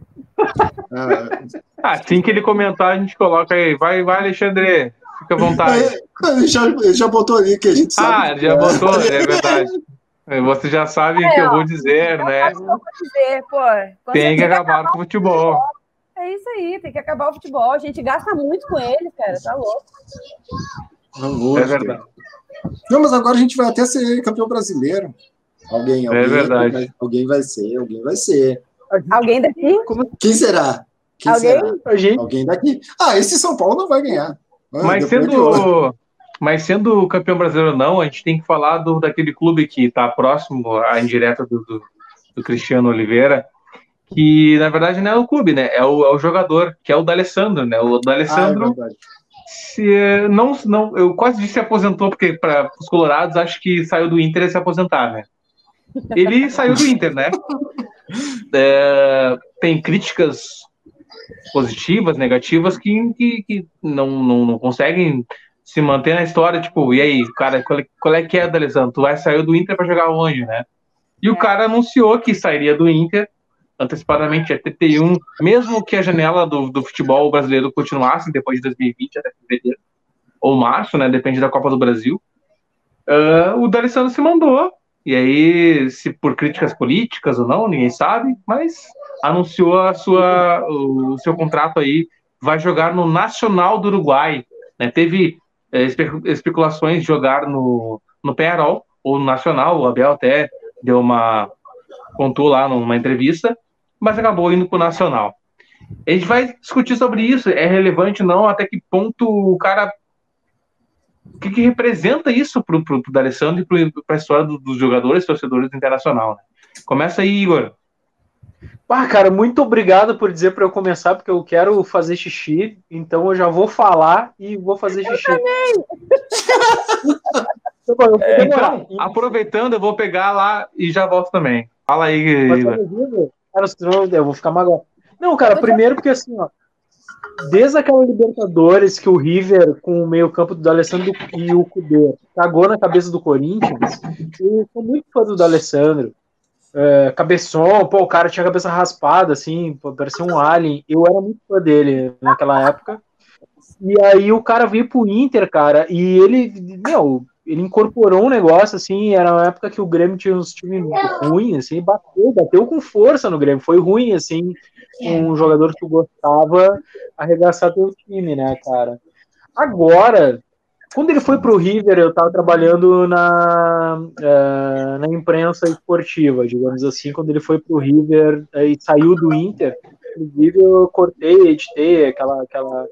Ah, assim que ele comentar, a gente coloca aí. Vai, vai, Alexandre. Fica à vontade. É, ele já, ele já botou ali que a gente sabe. Ah, já é. botou, é verdade. Você já sabe o é, que eu vou dizer, eu né? Vou dizer, pô. Tem que acabar com o futebol. futebol. É isso aí, tem que acabar o futebol. A gente gasta muito com ele, cara, tá louco. Não é verdade. Não, mas agora a gente vai até ser campeão brasileiro. Alguém, alguém, é verdade. Vai, alguém vai ser, alguém vai ser. Alguém daqui? Quem será? Quem alguém? Será? Alguém daqui. Ah, esse São Paulo não vai ganhar. Mas sendo, mas sendo campeão brasileiro não, a gente tem que falar do, daquele clube que está próximo à indireta do, do, do Cristiano Oliveira, que na verdade não é o clube, né? É o, é o jogador, que é o D'Alessandro, né? O D'Alessandro ah, é se não, não, eu quase disse se aposentou porque para os colorados acho que saiu do Inter e se aposentar, né? Ele saiu do Inter, né? [laughs] É, tem críticas positivas, negativas que, que, que não, não, não, conseguem se manter na história, tipo, e aí, cara, qual é, qual é que é, D'Alessandro? Tu vai sair do Inter para jogar onde, né? E o é. cara anunciou que sairia do Inter antecipadamente a 31, mesmo que a janela do, do futebol brasileiro continuasse depois de 2020 até fevereiro ou março, né? Depende da Copa do Brasil. Uh, o D'Alessandro se mandou e aí, se por críticas políticas ou não, ninguém sabe, mas anunciou a sua, o seu contrato aí, vai jogar no Nacional do Uruguai. Né? Teve é, especulações de jogar no, no Penarol ou no Nacional, o Abel até deu uma contou lá numa entrevista, mas acabou indo para o Nacional. A gente vai discutir sobre isso, é relevante ou não, até que ponto o cara. O que, que representa isso para o D'Alessandro e para a história do, dos jogadores torcedores do Internacional? Né? Começa aí, Igor. Ah, cara, muito obrigado por dizer para eu começar, porque eu quero fazer xixi, então eu já vou falar e vou fazer xixi. Eu também! [laughs] é, então, aproveitando, eu vou pegar lá e já volto também. Fala aí, Igor. Cara, eu vou ficar magoado. Não, cara, primeiro porque assim, ó, desde aquela Libertadores que o River, com o meio-campo do Alessandro e o Cudê, cagou na cabeça do Corinthians, eu sou muito fã do Alessandro. É, cabeção, pô, o cara tinha a cabeça raspada, assim, pô, parecia um alien. Eu era muito fã dele naquela época. E aí o cara veio pro Inter, cara, e ele, meu, ele incorporou um negócio, assim, era uma época que o Grêmio tinha uns times ruins, assim, bateu, bateu com força no Grêmio, foi ruim, assim, um jogador que gostava arregaçar teu time, né, cara. Agora, quando ele foi pro River, eu tava trabalhando na, uh, na imprensa esportiva, digamos assim, quando ele foi pro River uh, e saiu do Inter, inclusive eu cortei, editei aquela, aquela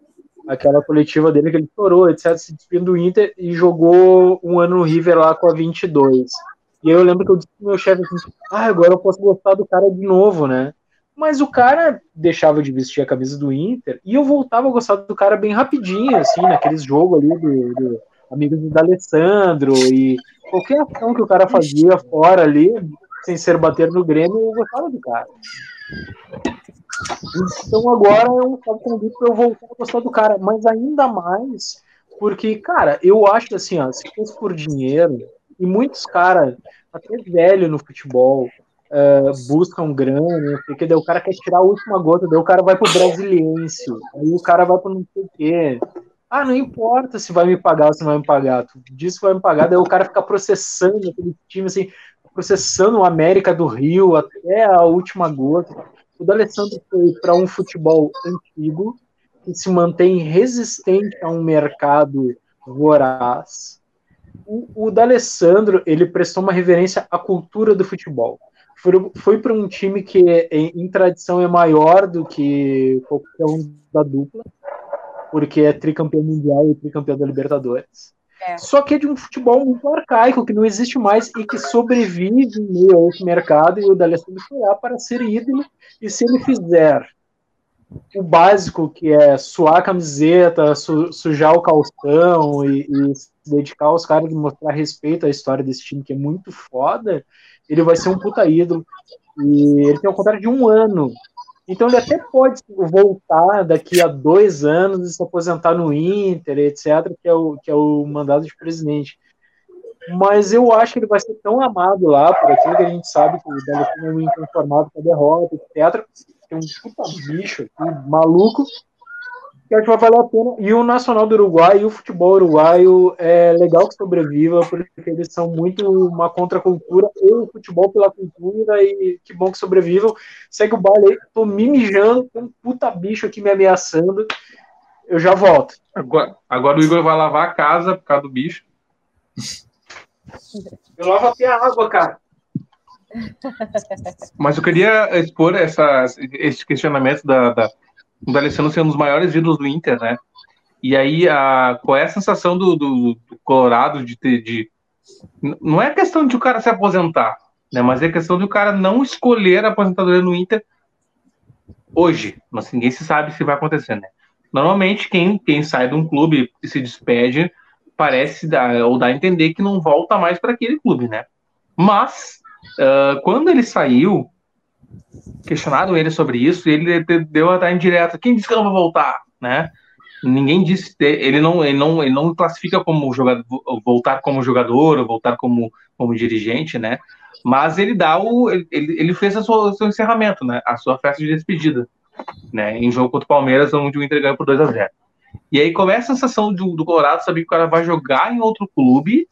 aquela coletiva dele que ele chorou, etc, se despedindo do Inter e jogou um ano no River lá com a 22. E aí eu lembro que eu disse pro meu chefe assim, ah, agora eu posso gostar do cara de novo, né? Mas o cara deixava de vestir a camisa do Inter e eu voltava a gostar do cara bem rapidinho, assim, naqueles jogos ali do, do do Alessandro e qualquer ação que o cara fazia fora ali, sem ser bater no Grêmio, eu gostava do cara. Então agora é um convite para eu voltar a gostar do cara, mas ainda mais porque, cara, eu acho assim, ó, se fosse por dinheiro, e muitos caras, até velho no futebol, uh, buscam grana, porque daí o cara quer tirar a última gota, daí o cara vai pro Brasiliense, aí o cara vai pro não sei o quê. Ah, não importa se vai me pagar ou se não vai me pagar, tu diz que vai me pagar, daí o cara fica processando aquele time, assim, processando o América do Rio até a última gota. O D'Alessandro foi para um futebol antigo, que se mantém resistente a um mercado voraz. O, o D'Alessandro, ele prestou uma reverência à cultura do futebol. Foi, foi para um time que, em, em tradição, é maior do que qualquer um da dupla, porque é tricampeão mundial e tricampeão da Libertadores. É. Só que é de um futebol muito arcaico, que não existe mais e que sobrevive em meio a esse mercado. E o D'Alessandro foi lá para ser ídolo. E se ele fizer o básico, que é suar a camiseta, su, sujar o calção e, e, se dedicar aos caras e mostrar respeito à história desse time, que é muito foda, ele vai ser um puta ídolo. E ele tem um contrato de um ano. Então ele até pode voltar daqui a dois anos e se aposentar no Inter, etc., que é o, que é o mandado de presidente. Mas eu acho que ele vai ser tão amado lá, por aquilo que a gente sabe que o Dalekino é um inconformado com a derrota, etc., tem um puta bicho aqui, maluco, que acho que vai valer a pena. E o Nacional do Uruguai e o futebol uruguaio é legal que sobreviva, porque eles são muito uma contracultura, e o futebol pela cultura, e que bom que sobrevivam. Segue o baile aí, tô me mijando, tem um puta bicho aqui me ameaçando. Eu já volto. Agora, agora o Igor vai lavar a casa por causa do bicho. [laughs] Eu lavo até a água, cara. Mas eu queria expor essa, esse questionamento da, da, do Alessandro ser um dos maiores ídolos do Inter, né? E aí, a, qual é a sensação do, do, do Colorado de ter. De, não é questão de o cara se aposentar, né? Mas é questão de o cara não escolher a aposentadoria no Inter hoje. Mas ninguém se sabe se vai acontecer, né? Normalmente, quem, quem sai de um clube e se despede parece dar, ou dá a entender que não volta mais para aquele clube, né? Mas Uh, quando ele saiu, questionaram ele sobre isso, e ele deu a dar indireta. Quem disse que não vou voltar, né? Ninguém disse, ele não, ele não, ele não classifica como jogador, voltar como jogador ou voltar como, como dirigente, né? Mas ele dá o, ele, ele fez a sua, o seu encerramento, né? A sua festa de despedida, né? Em jogo contra o Palmeiras, onde o Inter ganhou por 2 a 0 E aí começa a sensação do, do Colorado saber que o cara vai jogar em outro clube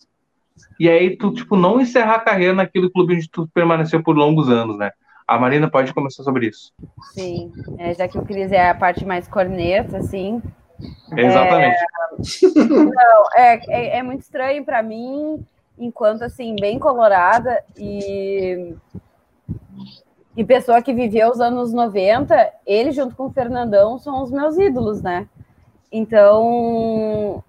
e aí tu, tipo, não encerrar a carreira naquele clube onde tu permaneceu por longos anos, né? A Marina pode começar sobre isso. Sim, é, já que o Cris é a parte mais corneta, assim. Exatamente. É, não, é, é, é muito estranho para mim, enquanto, assim, bem colorada e, e pessoa que viveu os anos 90, ele junto com o Fernandão são os meus ídolos, né? Então,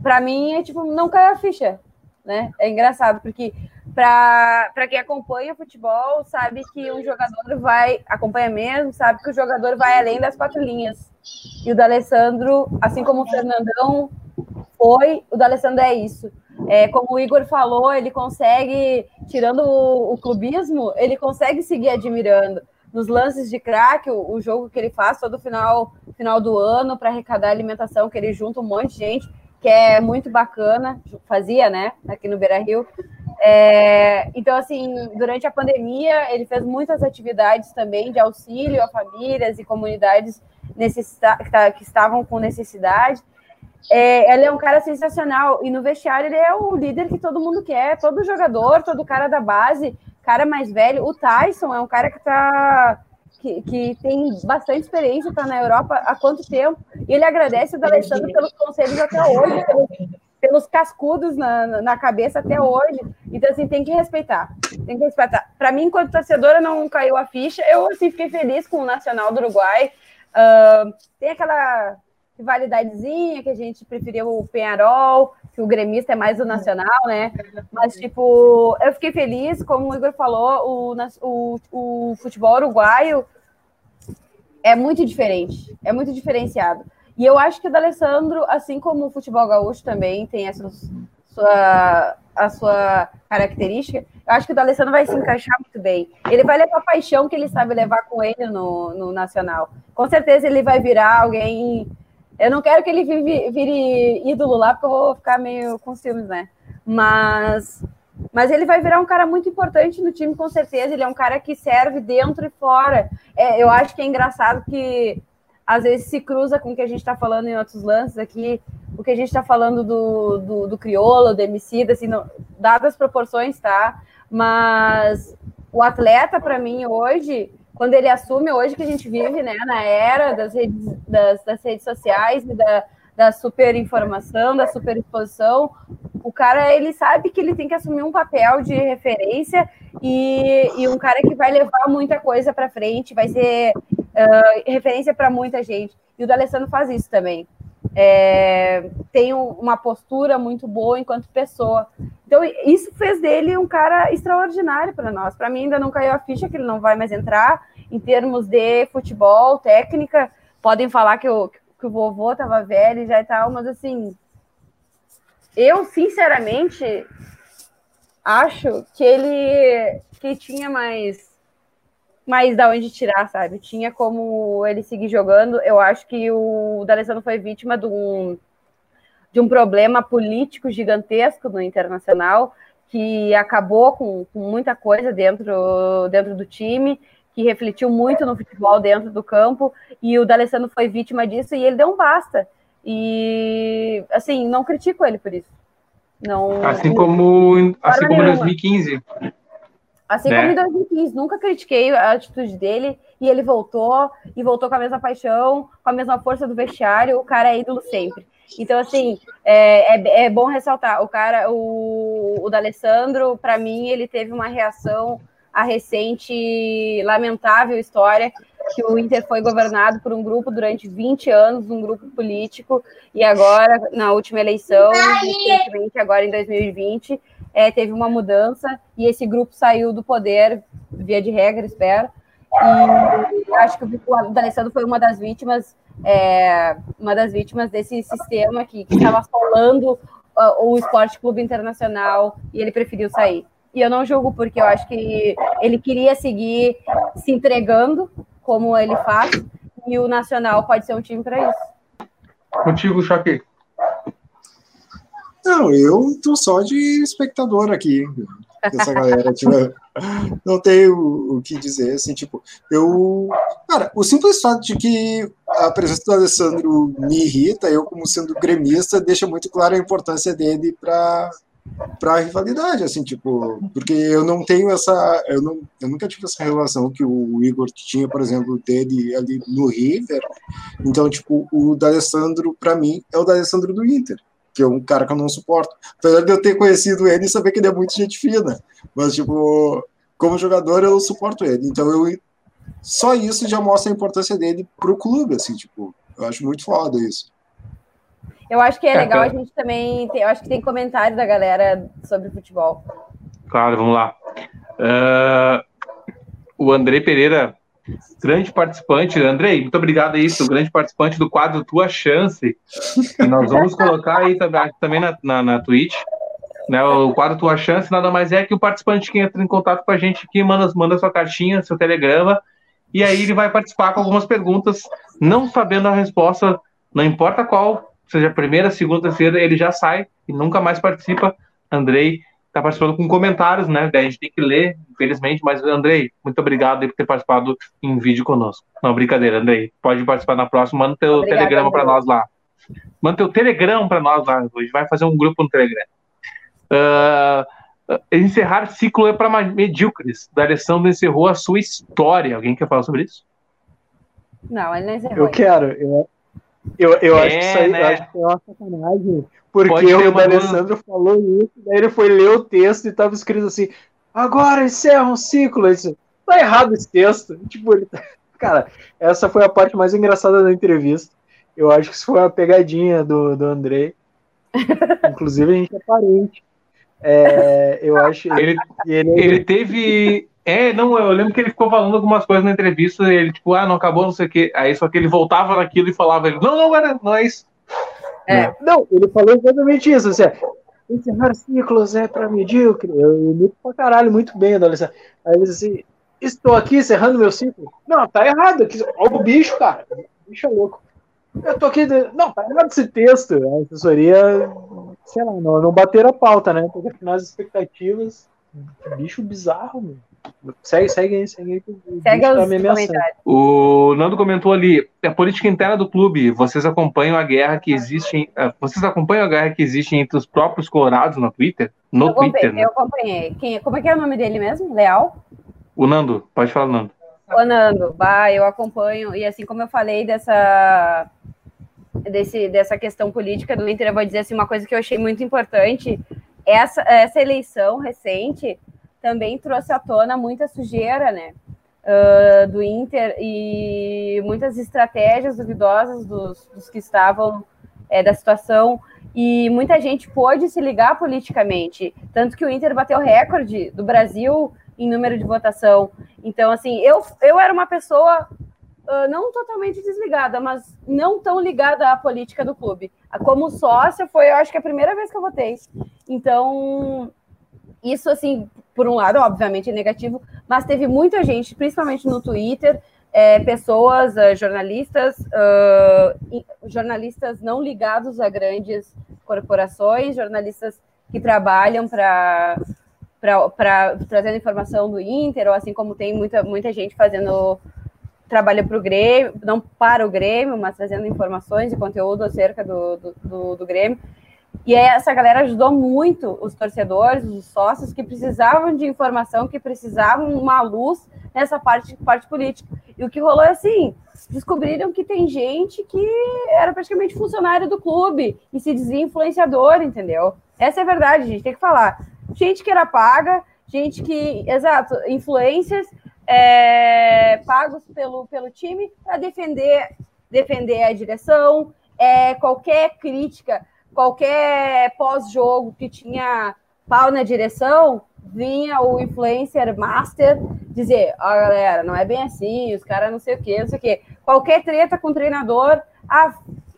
para mim, é tipo, não cai a ficha né? É engraçado, porque para quem acompanha futebol, sabe que um jogador vai, acompanha mesmo, sabe que o jogador vai além das quatro linhas. E o D'Alessandro, assim como o Fernandão foi, o D'Alessandro é isso. É, como o Igor falou, ele consegue, tirando o, o clubismo, ele consegue seguir admirando. Nos lances de craque, o, o, jogo que ele faz todo final, final do ano para arrecadar alimentação, que ele junta um monte de gente que é muito bacana, fazia, né, aqui no Beira Rio. É, então, assim, durante a pandemia, ele fez muitas atividades também de auxílio a famílias e comunidades tá, que estavam com necessidade. É, ele é um cara sensacional e no vestiário ele é o líder que todo mundo quer, todo jogador, todo cara da base, cara mais velho. O Tyson é um cara que está que, que tem bastante experiência, está na Europa há quanto tempo, e ele agradece o D'Alessandro pelos conselhos até hoje, pelos cascudos na, na cabeça até hoje. Então, assim, tem que respeitar. Tem que respeitar. Para mim, enquanto torcedora, não caiu a ficha. Eu, assim, fiquei feliz com o Nacional do Uruguai. Uh, tem aquela rivalidadezinha que a gente preferiu o Penharol, que o gremista é mais o nacional, né? Mas, tipo, eu fiquei feliz, como o Igor falou, o, o, o futebol uruguaio é muito diferente, é muito diferenciado. E eu acho que o D'Alessandro, assim como o futebol gaúcho também tem essa sua, a sua característica, eu acho que o D'Alessandro vai se encaixar muito bem. Ele vai levar a paixão que ele sabe levar com ele no, no Nacional. Com certeza ele vai virar alguém eu não quero que ele vire, vire ídolo lá, porque eu vou ficar meio com ciúmes, né? Mas, mas ele vai virar um cara muito importante no time, com certeza. Ele é um cara que serve dentro e fora. É, eu acho que é engraçado que às vezes se cruza com o que a gente está falando em outros lances aqui, o que a gente está falando do, do, do crioulo, do emicida, assim, não, dadas as proporções, tá? Mas o atleta, para mim, hoje, quando ele assume hoje que a gente vive né, na era das redes, das, das redes sociais e da, da super informação, da super exposição, o cara ele sabe que ele tem que assumir um papel de referência e, e um cara que vai levar muita coisa para frente, vai ser uh, referência para muita gente. E o D'Alessandro faz isso também. É, tem uma postura muito boa enquanto pessoa. Então, isso fez dele um cara extraordinário para nós. Para mim, ainda não caiu a ficha que ele não vai mais entrar em termos de futebol, técnica. Podem falar que, eu, que o vovô estava velho e já e tal, mas assim, eu sinceramente acho que ele que tinha mais mais da onde tirar, sabe? Tinha como ele seguir jogando. Eu acho que o D'Alessandro foi vítima de um de um problema político gigantesco no internacional que acabou com, com muita coisa dentro, dentro do time, que refletiu muito no futebol dentro do campo, e o D'Alessandro foi vítima disso e ele deu um basta. E assim, não critico ele por isso. Não, assim como, assim como em 2015. Assim né? como em 2015, nunca critiquei a atitude dele e ele voltou e voltou com a mesma paixão, com a mesma força do vestiário. O cara é ídolo sempre. Então, assim, é, é, é bom ressaltar: o cara, o, o D'Alessandro, para mim, ele teve uma reação à recente lamentável história que o Inter foi governado por um grupo durante 20 anos, um grupo político, e agora, na última eleição, recentemente, agora em 2020, é, teve uma mudança e esse grupo saiu do poder, via de regra, espero. E acho que o D'Alessandro foi uma das vítimas é, uma das vítimas desse sistema que estava uh, o Esporte Clube Internacional e ele preferiu sair. E eu não julgo porque eu acho que ele queria seguir se entregando como ele faz e o Nacional pode ser um time para isso. Contigo, Chaque. Não, eu tô só de espectador aqui dessa galera. Tipo, [laughs] não tenho o que dizer, assim, tipo, eu. Cara, o simples fato de que a presença do Alessandro me irrita, eu, como sendo gremista, deixa muito clara a importância dele para para a rivalidade, assim, tipo, porque eu não tenho essa, eu, não, eu nunca tive essa relação que o Igor tinha, por exemplo, dele ali no River, então, tipo, o D'Alessandro, para mim, é o D'Alessandro do Inter, que é um cara que eu não suporto. Apesar de eu ter conhecido ele e saber que ele é muito gente fina. Mas, tipo, como jogador, eu suporto ele. Então, eu só isso já mostra a importância dele pro clube, assim, tipo, eu acho muito foda isso. Eu acho que é, é legal a gente também. Ter, eu acho que tem comentários da galera sobre futebol. Claro, vamos lá. Uh, o André Pereira grande participante. Andrei, muito obrigado aí, isso, grande participante do quadro Tua Chance. E nós vamos colocar aí também na, na, na Twitch. Né, o quadro Tua Chance nada mais é que o participante que entra em contato com a gente aqui, manda, manda sua cartinha, seu telegrama, e aí ele vai participar com algumas perguntas, não sabendo a resposta, não importa qual, seja primeira, segunda, terceira, ele já sai e nunca mais participa. Andrei, está participando com comentários, né? Daí a gente tem que ler, infelizmente, mas Andrei, muito obrigado por ter participado em vídeo conosco. Não, brincadeira, Andrei, pode participar na próxima, manda teu Obrigada, telegrama para nós lá. Manda teu telegrama para nós lá, hoje vai fazer um grupo no Telegram. Uh, encerrar ciclo é para medíocres. Da Alessandro encerrou a sua história. Alguém quer falar sobre isso? Não, ele não encerrou. Eu quero. Eu, eu, eu é, acho que isso aí né? acho que é uma sacanagem. Porque o Alessandro falou isso, daí ele foi ler o texto e tava escrito assim: agora encerra um ciclo. Isso, tá errado esse texto. [laughs] Tipo, ele tá... Cara, essa foi a parte mais engraçada da entrevista. Eu acho que isso foi uma pegadinha do, do Andrei. [laughs] Inclusive, a gente é parente. É, eu acho. Ele, ele, ele teve. É, não, eu lembro que ele ficou falando algumas coisas na entrevista, e ele, tipo, ah, não acabou, não sei o quê. Aí só que ele voltava naquilo e falava, ele, não, não, era, não é isso. É, não, ele falou exatamente isso, assim, encerrar ciclos é pra medíocre. Eu imito pra caralho muito bem, adolescente. Aí ele disse assim, estou aqui encerrando meu ciclo. Não, tá errado. Olha o bicho, cara. O bicho é louco. Eu tô aqui. Não, tá errado esse texto. A assessoria, sei lá, não, não bateram a pauta, né? Porque afinal as expectativas. Bicho bizarro, meu. Segue, segue aí, segue aí. Segue os comentários. O Nando comentou ali, a política interna do clube, vocês acompanham a guerra que existe, eh, vocês acompanham a guerra que existe entre os próprios colorados no Twitter? No eu Twitter, né? Eu acompanhei. Quem, como é que é o nome dele mesmo? Leal? O Nando, pode falar, Nando. O Nando, bah, eu acompanho, e assim como eu falei dessa, desse, dessa questão política do Inter, eu vou dizer assim, uma coisa que eu achei muito importante, essa, essa eleição recente, também trouxe à tona muita sujeira, né? Uh, do Inter e muitas estratégias duvidosas dos, dos que estavam é, da situação. e muita gente pôde se ligar politicamente, tanto que o Inter bateu recorde do Brasil em número de votação. Então, assim, eu, eu era uma pessoa uh, não totalmente desligada, mas não tão ligada à política do clube. Como sócia, foi, eu acho que a primeira vez que eu votei. Então, isso, assim, por um lado, obviamente é negativo, mas teve muita gente, principalmente no Twitter, é, pessoas, uh, jornalistas, uh, jornalistas não ligados a grandes corporações, jornalistas que trabalham para trazendo informação do Inter, ou assim como tem muita, muita gente fazendo trabalho para o Grêmio, não para o Grêmio, mas trazendo informações e conteúdo acerca do, do, do, do Grêmio. E essa galera ajudou muito os torcedores, os sócios que precisavam de informação, que precisavam uma luz nessa parte, parte política. E o que rolou é assim: descobriram que tem gente que era praticamente funcionário do clube e se dizia influenciador, entendeu? Essa é a verdade, gente tem que falar. Gente que era paga, gente que, exato, influencers é, pagos pelo, pelo time para defender, defender a direção, é, qualquer crítica qualquer pós-jogo que tinha pau na direção, vinha o influencer master dizer, ó, oh, galera, não é bem assim, os caras não sei o quê, não sei o quê. Qualquer treta com o treinador,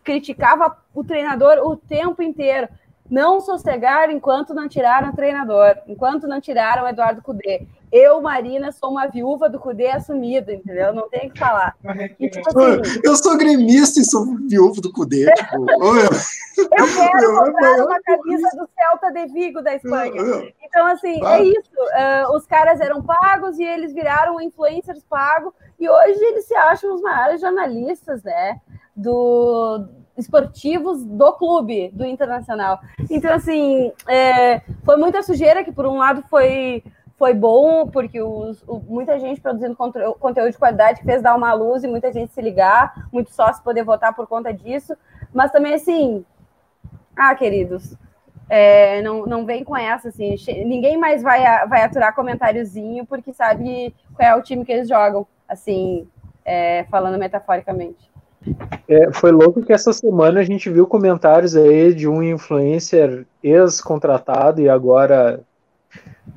criticava o treinador o tempo inteiro. Não sossegar enquanto não tiraram o treinador, enquanto não tiraram o Eduardo Cudê. Eu, Marina, sou uma viúva do Cudê assumida, entendeu? Não tem o que falar. E, tipo, assim, eu sou gremista e sou viúva do Cudê. [laughs] Tipo, eu, quero comprar uma camisa do Celta de Vigo da Espanha. Então, assim, é isso. Uh, os caras eram pagos e eles viraram influencers pagos. E hoje eles se acham os maiores jornalistas, né? Do, esportivos do clube, do Internacional. Então, assim, é, foi muita sujeira que, por um lado, foi foi bom, porque os, o, muita gente produzindo conteúdo de qualidade fez dar uma luz e muita gente se ligar, muitos sócios poder votar por conta disso. Mas também, assim, ah, queridos, é, não, não vem com essa, assim, ninguém mais vai, vai aturar comentáriozinho porque sabe qual é o time que eles jogam, assim, é, falando metaforicamente. É, foi louco que essa semana a gente viu comentários aí de um influencer ex-contratado e agora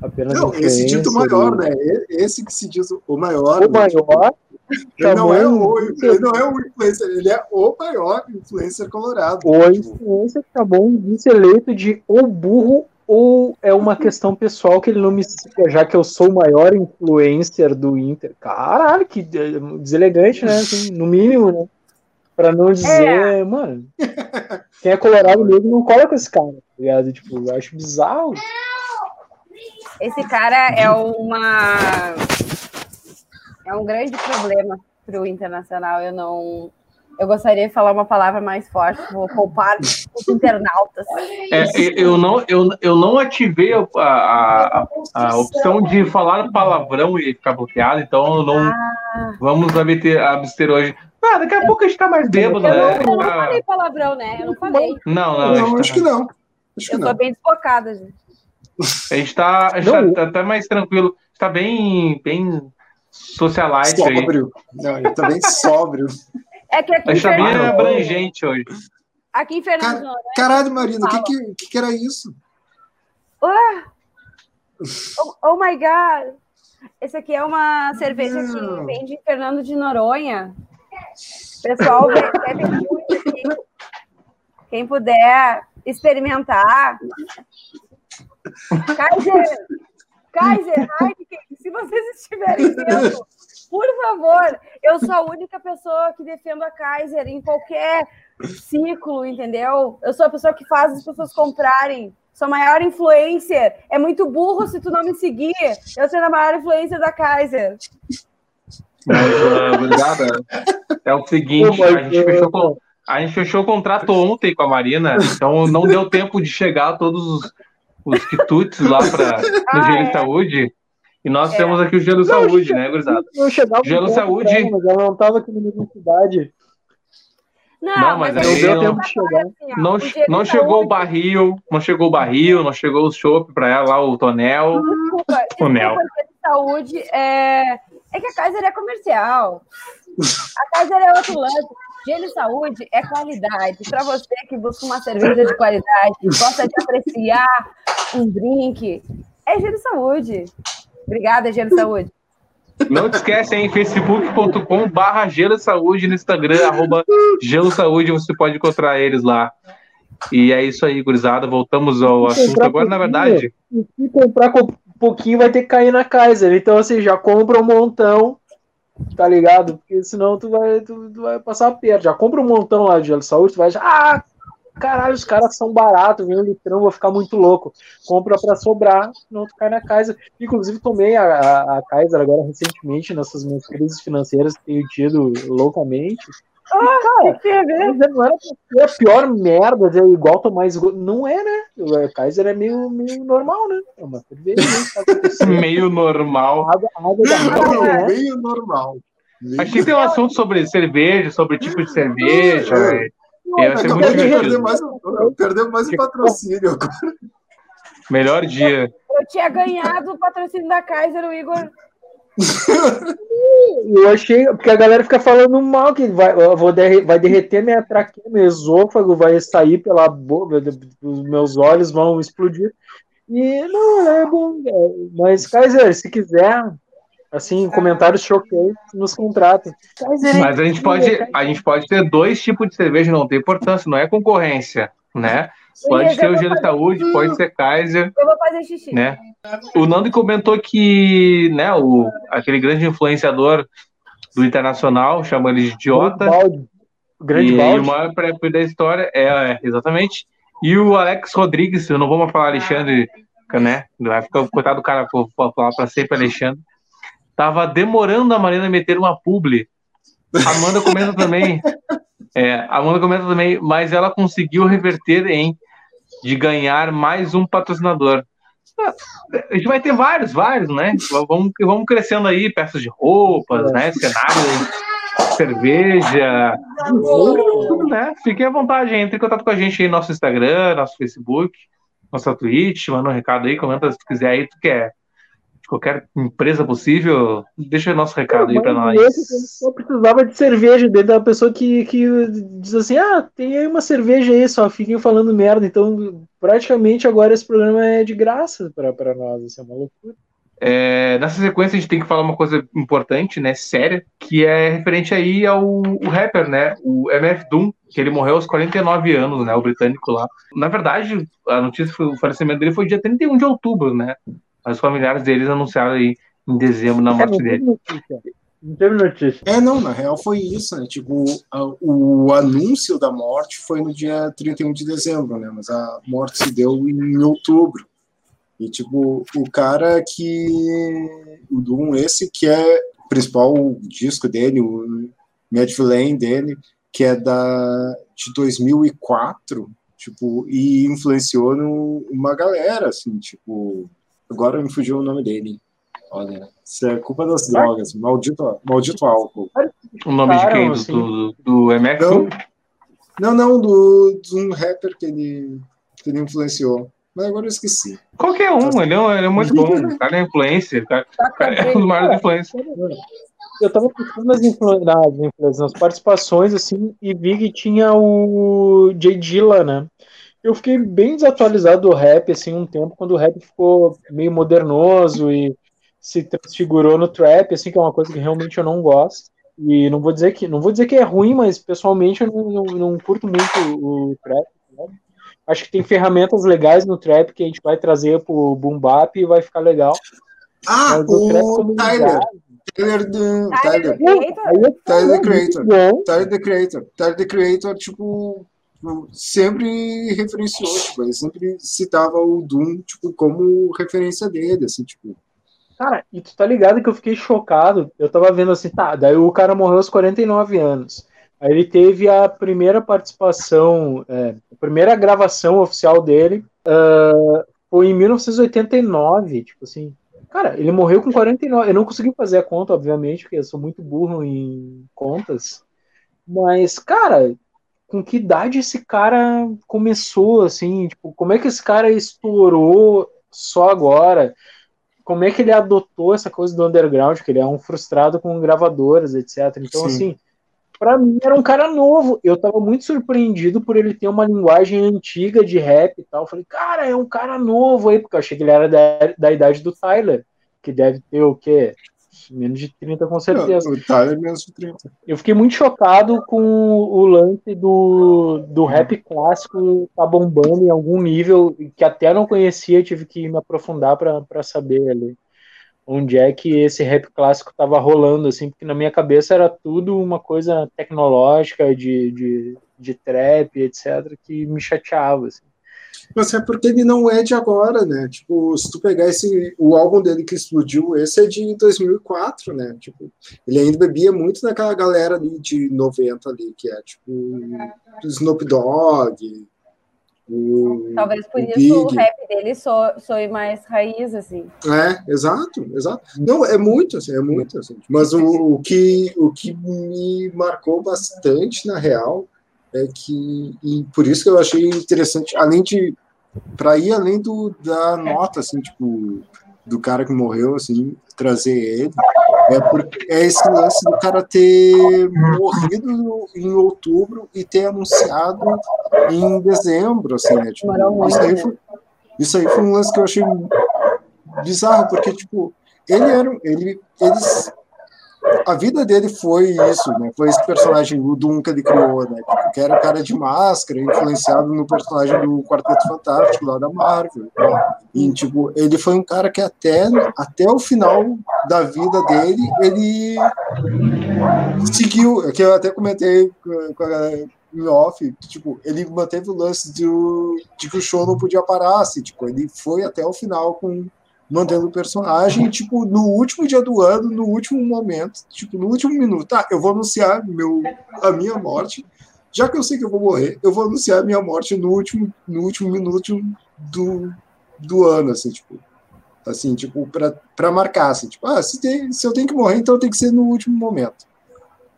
Apenas não, esse dito maior, né? Esse que se diz o maior. O né? maior. Ele não, é o, ele não é o influencer, ele é o maior influencer colorado. O influencer acabou de ser eleito de ou burro ou é uma questão pessoal que ele não me siga, já que eu sou o maior influencer do Inter. Caralho, que deselegante, né? Assim, no mínimo, né? Pra não dizer, é. mano, quem é colorado mesmo não cola com esse cara, tá ligado? Tipo, eu acho bizarro. Esse cara é uma é um grande problema para o internacional. Eu não eu gostaria de falar uma palavra mais forte, vou poupar os internautas. É, eu, não, eu, eu não ativei a, a, a, opção de falar palavrão e ficar bloqueado, então não ah. vamos abster, abster hoje. Ah, daqui a pouco a gente tá mais bêbado, né? Não, eu não falei palavrão, né? Eu não falei. Não, não. não acho que não. Acho que eu não. tô bem desfocada, gente. A gente tá, a gente tá, tá, mais tranquilo. Está bem, bem socialite sóbrio. aí. Não, ele tá bem sóbrio. É que aqui a gente tá bem abrangente hoje. Aqui em Fernando. Car caralho, Marina, o que, que, que, era isso? Uh, oh, oh, my God! Esse aqui é uma cerveja Não. que vem de Fernando de Noronha. Pessoal, bebe muito aqui. Quem puder experimentar, Kaiser, Kaiser, Heineken, se vocês estiverem vendo, por favor, eu sou a única pessoa que defendo a Kaiser em qualquer ciclo, entendeu? Eu sou a pessoa que faz as pessoas comprarem. Sou a maior influencer. É muito burro se tu não me seguir. Eu sou a maior influencer da Kaiser. Mas, uh, obrigada. É o seguinte, a gente, fechou com, a gente fechou o contrato ontem com a Marina, então não deu tempo de chegar a todos os os quitutes lá para [laughs] no ah, Gelo é. Saúde. E nós é. temos aqui o Gelo não, Saúde, né, gurizada? Gelo Saúde. Não, mas ela não estava aqui na minha cidade. Não, não, mas, mas aí não deu tempo de chegar. Assim, não, não chegou o barril, não chegou o barril, não chegou o chopp para ela lá, o tonel. Desculpa, [laughs] tonel. saúde é... é que a Kaiser é comercial. A Kaiser é outro lance. Gelo Saúde é qualidade. Para você que busca uma cerveja de qualidade, gosta de apreciar um drink, é Gelo Saúde. Obrigada, Gelo Saúde. Não te esquece, hein? facebook.com barra Gelo Saúde no Instagram, arroba Gelo Saúde, você pode encontrar eles lá. E é isso aí, gurizada. Voltamos ao assunto agora, na verdade. Se comprar um pouquinho, vai ter que cair na Kaiser. Então, assim, já compra um montão, tá ligado? Porque senão tu vai, tu, tu vai passar perto. Já compra um montão lá de gelo saúde, tu vai achar, ah, caralho, os caras são baratos, vem um litrão, vou ficar muito louco. Compra para sobrar, não cai na Kaiser. Inclusive, tomei a, a, a Kaiser agora recentemente, nessas minhas crises financeiras que tenho tido loucamente. Ah, cara, que é não era a pior merda, é igual tomar esgoto. Não é, né? O Kaiser é meio, meio normal, né? É uma cerveja. Tá meio normal. Água, água da né? Meio normal. Meio Acho que tem um assunto sobre cerveja, sobre tipo de cerveja. É. Não, ia ser muito perder mais, perder mais um patrocínio agora. Melhor dia. Eu tinha ganhado o patrocínio da Kaiser, o Igor eu achei, porque a galera fica falando mal que vai, vou derre, vai derreter minha traqueia, meu esôfago vai sair pela boca, os meus olhos vão explodir. E não, é bom. É, mas, Kaiser, se quiser, assim, comentários choqueiros, nos contrata. Mas a gente pode, a gente pode ter dois tipos de cerveja, não tem importância, não é concorrência, né? Pode ser o Gelo Saúde, pode ser Kaiser. Eu vou fazer xixi. Né? O Nando comentou que né, o, aquele grande influenciador do Internacional chama ele de idiota. O grande e, balde. o maior pré da história é, é, exatamente. E o Alex Rodrigues, eu não vou mais falar Alexandre, né? Vai ficar coitado do cara, vou falar para sempre Alexandre. Tava demorando a Marina meter uma publi. A Amanda comenta também. [laughs] É, a Amanda comenta também, mas ela conseguiu reverter em de ganhar mais um patrocinador. A gente vai ter vários, vários, né? Vamos, vamos crescendo aí, peças de roupas, né? Cenário, cerveja, né? Fiquem à vontade, entre em contato com a gente aí no nosso Instagram, nosso Facebook, nossa Twitch, manda um recado aí, comenta se tu quiser aí, tu quer de qualquer empresa possível, deixa o nosso recado aí para nós. Só precisava de cerveja dentro da pessoa que, que diz assim: ah, tem aí uma cerveja aí, só fiquem falando merda. Então, praticamente agora esse programa é de graça para nós, isso é uma loucura. É, nessa sequência a gente tem que falar uma coisa importante, né, séria, que é referente aí ao rapper, né, o MF Doom, que ele morreu aos 49 anos, né, o britânico lá. Na verdade, a notícia, o falecimento dele foi dia 31 de outubro, né, os familiares deles anunciaram aí em dezembro na morte é, dele. Não teve notícia. É, não, na real foi isso, né? Tipo, a, o anúncio da morte foi no dia 31 de dezembro, né? Mas a morte se deu em outubro. E, tipo, o cara que. O Doom, esse que é o principal disco dele, o Mad Villain dele, que é da, de 2004, tipo, e influenciou no, uma galera, assim, tipo, Agora me fugiu o nome dele. Olha, isso é culpa das drogas. Maldito, maldito álcool. O nome de quem? Assim. Do, do? Não, não, não do, de um rapper que ele, que ele influenciou. Mas agora eu esqueci. Qualquer um, ele é, ele é muito bom. O cara é influência. O cara, cara é um dos maiores influências. Eu tava pensando nas, influ nas, nas participações, assim, e vi que tinha o J. Dilla, né? Eu fiquei bem desatualizado do rap, assim, um tempo, quando o rap ficou meio modernoso e se transfigurou no trap, assim, que é uma coisa que realmente eu não gosto. E não vou dizer que, não vou dizer que é ruim, mas pessoalmente eu não, não, não curto muito o trap. Né? Acho que tem ferramentas legais no trap que a gente vai trazer pro boom bap e vai ficar legal. Ah, mas o, o Tyler. Tyler, do, Tyler, Tyler, Tyler, Creator. Tyler the Creator. Tyler the Creator, tipo, sempre referenciou, tipo, ele sempre citava o Doom, tipo, como referência dele, assim, tipo. Cara, e tu tá ligado que eu fiquei chocado, eu tava vendo assim, tá, daí o cara morreu aos 49 anos, aí ele teve a primeira participação, é, a primeira gravação oficial dele uh, foi em 1989, tipo assim, cara, ele morreu com 49, eu não consegui fazer a conta, obviamente, porque eu sou muito burro em contas, mas, cara, com que idade esse cara começou, assim, tipo, como é que esse cara estourou só agora? Como é que ele adotou essa coisa do underground, que ele é um frustrado com gravadoras, etc. Então, Sim. assim, para mim era um cara novo. Eu tava muito surpreendido por ele ter uma linguagem antiga de rap e tal. Eu falei, cara, é um cara novo aí, porque eu achei que ele era da, da idade do Tyler, que deve ter o quê? Menos de 30, com certeza. Não, o Tyler menos de 30. Eu fiquei muito chocado com o lance do, do rap clássico tá bombando em algum nível que até não conhecia, tive que me aprofundar para saber ali onde é que esse rap clássico estava rolando, assim, porque na minha cabeça era tudo uma coisa tecnológica, de, de, de trap, etc., que me chateava, assim. Mas é porque ele não é de agora, né? Tipo, se tu pegar esse, o álbum dele que explodiu, esse é de 2004, né? Tipo, ele ainda bebia muito daquela galera ali de 90 ali, que é tipo Snoop Dogg, o, Talvez por o isso Big. o rap dele soe, soe mais raiz, assim. É, exato, exato. Não, é muito, assim, é muito, assim. Mas o, o, que, o que me marcou bastante, na real, é que, e por isso que eu achei interessante, além de, para ir além do, da nota, assim, tipo, do cara que morreu, assim, trazer ele, é, porque, é esse lance do cara ter morrido em outubro e ter anunciado em dezembro, assim, né? Tipo, isso, aí foi, isso aí foi um lance que eu achei bizarro, porque, tipo, ele era. Ele, eles a vida dele foi isso, né? Foi esse personagem, o Doom que ele criou, né? Que era o cara de máscara, influenciado no personagem do Quarteto Fantástico lá da Marvel. E, tipo, ele foi um cara que até, até o final da vida dele, ele seguiu, que eu até comentei com a galera em off, tipo, ele manteve o lance do, de que o show não podia parar, assim, tipo, ele foi até o final com mantendo o personagem, tipo, no último dia do ano, no último momento, tipo, no último minuto, tá, eu vou anunciar meu, a minha morte, já que eu sei que eu vou morrer, eu vou anunciar a minha morte no último, no último minuto do, do ano, assim, tipo, assim, tipo, para marcar, assim, tipo, ah, se, tem, se eu tenho que morrer, então tem que ser no último momento.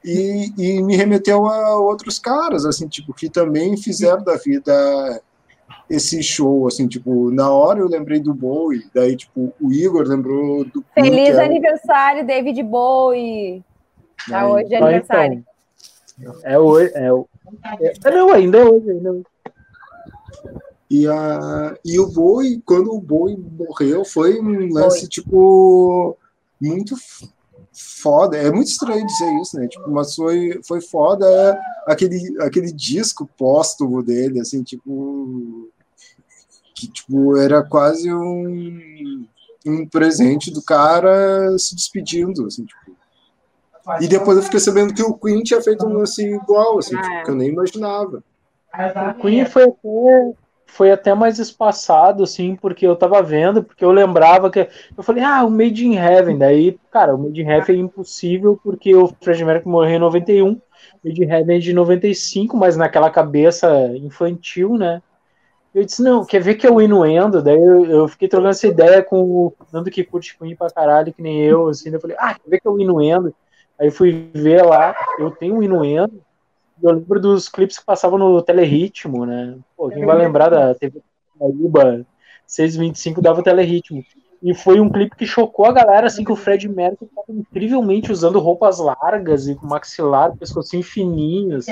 E, e me remeteu a outros caras, assim, tipo, que também fizeram da vida esse show, assim, tipo, na hora eu lembrei do Bowie, daí, tipo, o Igor lembrou do... Feliz Queen, aniversário, David Bowie! Tá hoje é aniversário. Então, é hoje, é, é, é, não, ainda é hoje, ainda é hoje. E, a, e o Bowie, quando o Bowie morreu, foi um lance, foi. tipo, muito foda. É muito estranho dizer isso, né? Tipo, mas foi, foi foda aquele, aquele disco póstumo dele, assim, tipo que tipo, era quase um, um presente do cara se despedindo, assim, tipo. E depois eu fiquei sabendo que o Queen tinha feito um lance igual, assim, tipo, que eu nem imaginava. O Queen foi até, foi até mais espaçado, assim, porque eu tava vendo, porque eu lembrava que. Eu falei, ah, o Made in Heaven. Daí, cara, o Made in Heaven é impossível, porque o Fred Mercury morreu em 91, Made in Heaven é de 95, mas naquela cabeça infantil, né? Eu disse, não, quer ver que é o Inuendo? Daí eu, eu, fiquei trocando essa ideia com o Nando que curte Queen pra caralho, que nem eu, assim, eu falei, ah, quer ver que é o Inuendo? Aí fui ver lá, eu tenho um Inuendo, eu lembro dos clipes que passavam no Teleritmo, né? Pô, quem vai lembrar da TV Paraíba 625 dava o Teleritmo. E foi um clipe que chocou a galera, assim, que o Fred Mercury estava incrivelmente usando roupas largas e com maxilar, pescocinho fininho, assim.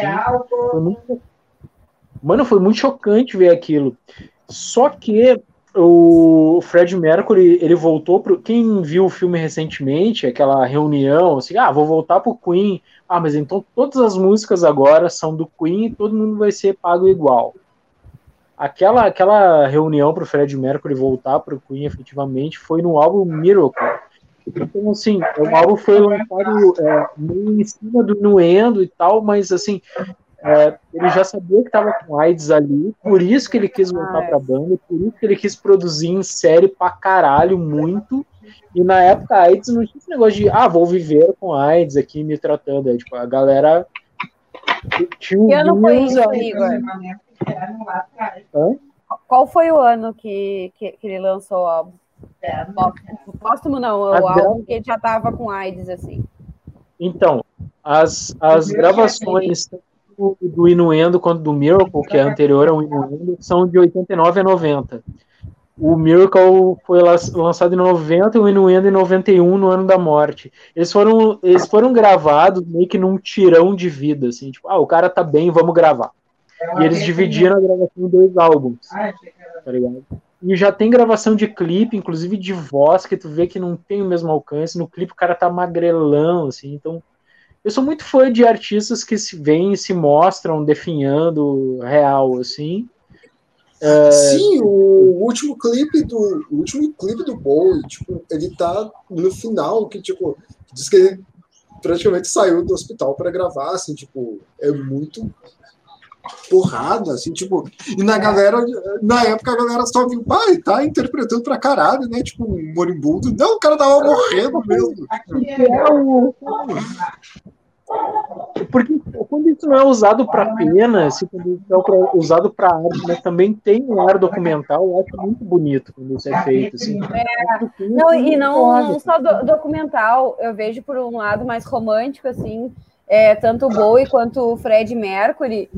Foi muito Mano, foi muito chocante ver aquilo. Só que o Fred Mercury, ele voltou pro. Quem viu o filme recentemente, aquela reunião, assim, ah, vou voltar pro Queen. Ah, mas então todas as músicas agora são do Queen e todo mundo vai ser pago igual. Aquela, aquela reunião pro Fred Mercury voltar pro Queen efetivamente foi no álbum Miracle. Então, assim, o álbum foi lançado é, meio em cima do Nuendo e tal, mas, assim, é, ele já sabia que estava com AIDS ali, por isso que ele quis voltar ah, para a banda, por isso que ele quis produzir em série pra caralho, muito. E na época a AIDS não tinha esse negócio de, ah, vou viver com AIDS aqui me tratando. É, tipo, a galera tinha um que ano foi isso, Igor? Hã? Qual foi o ano que, que, que ele lançou o álbum? Póstumo não, o álbum que ele já tava com AIDS, assim. Então, as, as gravações do Inuendo quanto do Miracle, que é anterior ao Inuendo, são de 89 a 90. O Miracle foi lançado em 90 e o Inuendo em 91, no ano da morte. Eles foram, eles foram gravados meio que num tirão de vida, assim, tipo, ah, o cara tá bem, vamos gravar. E eles dividiram a gravação em dois álbuns, tá ligado? E já tem gravação de clipe, inclusive de voz, que tu vê que não tem o mesmo alcance. No clipe o cara tá magrelão, assim, então... Eu sou muito fã de artistas que se vêm e se mostram definhando real, assim, é... Sim, o último clipe do o último clipe do Bowie, tipo, ele tá no final que tipo diz que ele praticamente saiu do hospital para gravar, assim, tipo, é muito porrada, assim, tipo, e na galera, na época a galera só viu, pai, tá interpretando pra caralho, né, tipo, um moribundo, não, o cara tava morrendo mesmo. É o, porque quando isso não é usado para pena, se quando isso é usado para arte, mas também tem um ar documental, eu acho muito bonito quando isso é feito. Assim. É, não, e não, não só do, documental, eu vejo por um lado mais romântico, assim, é, tanto o Bowie quanto o Fred Mercury.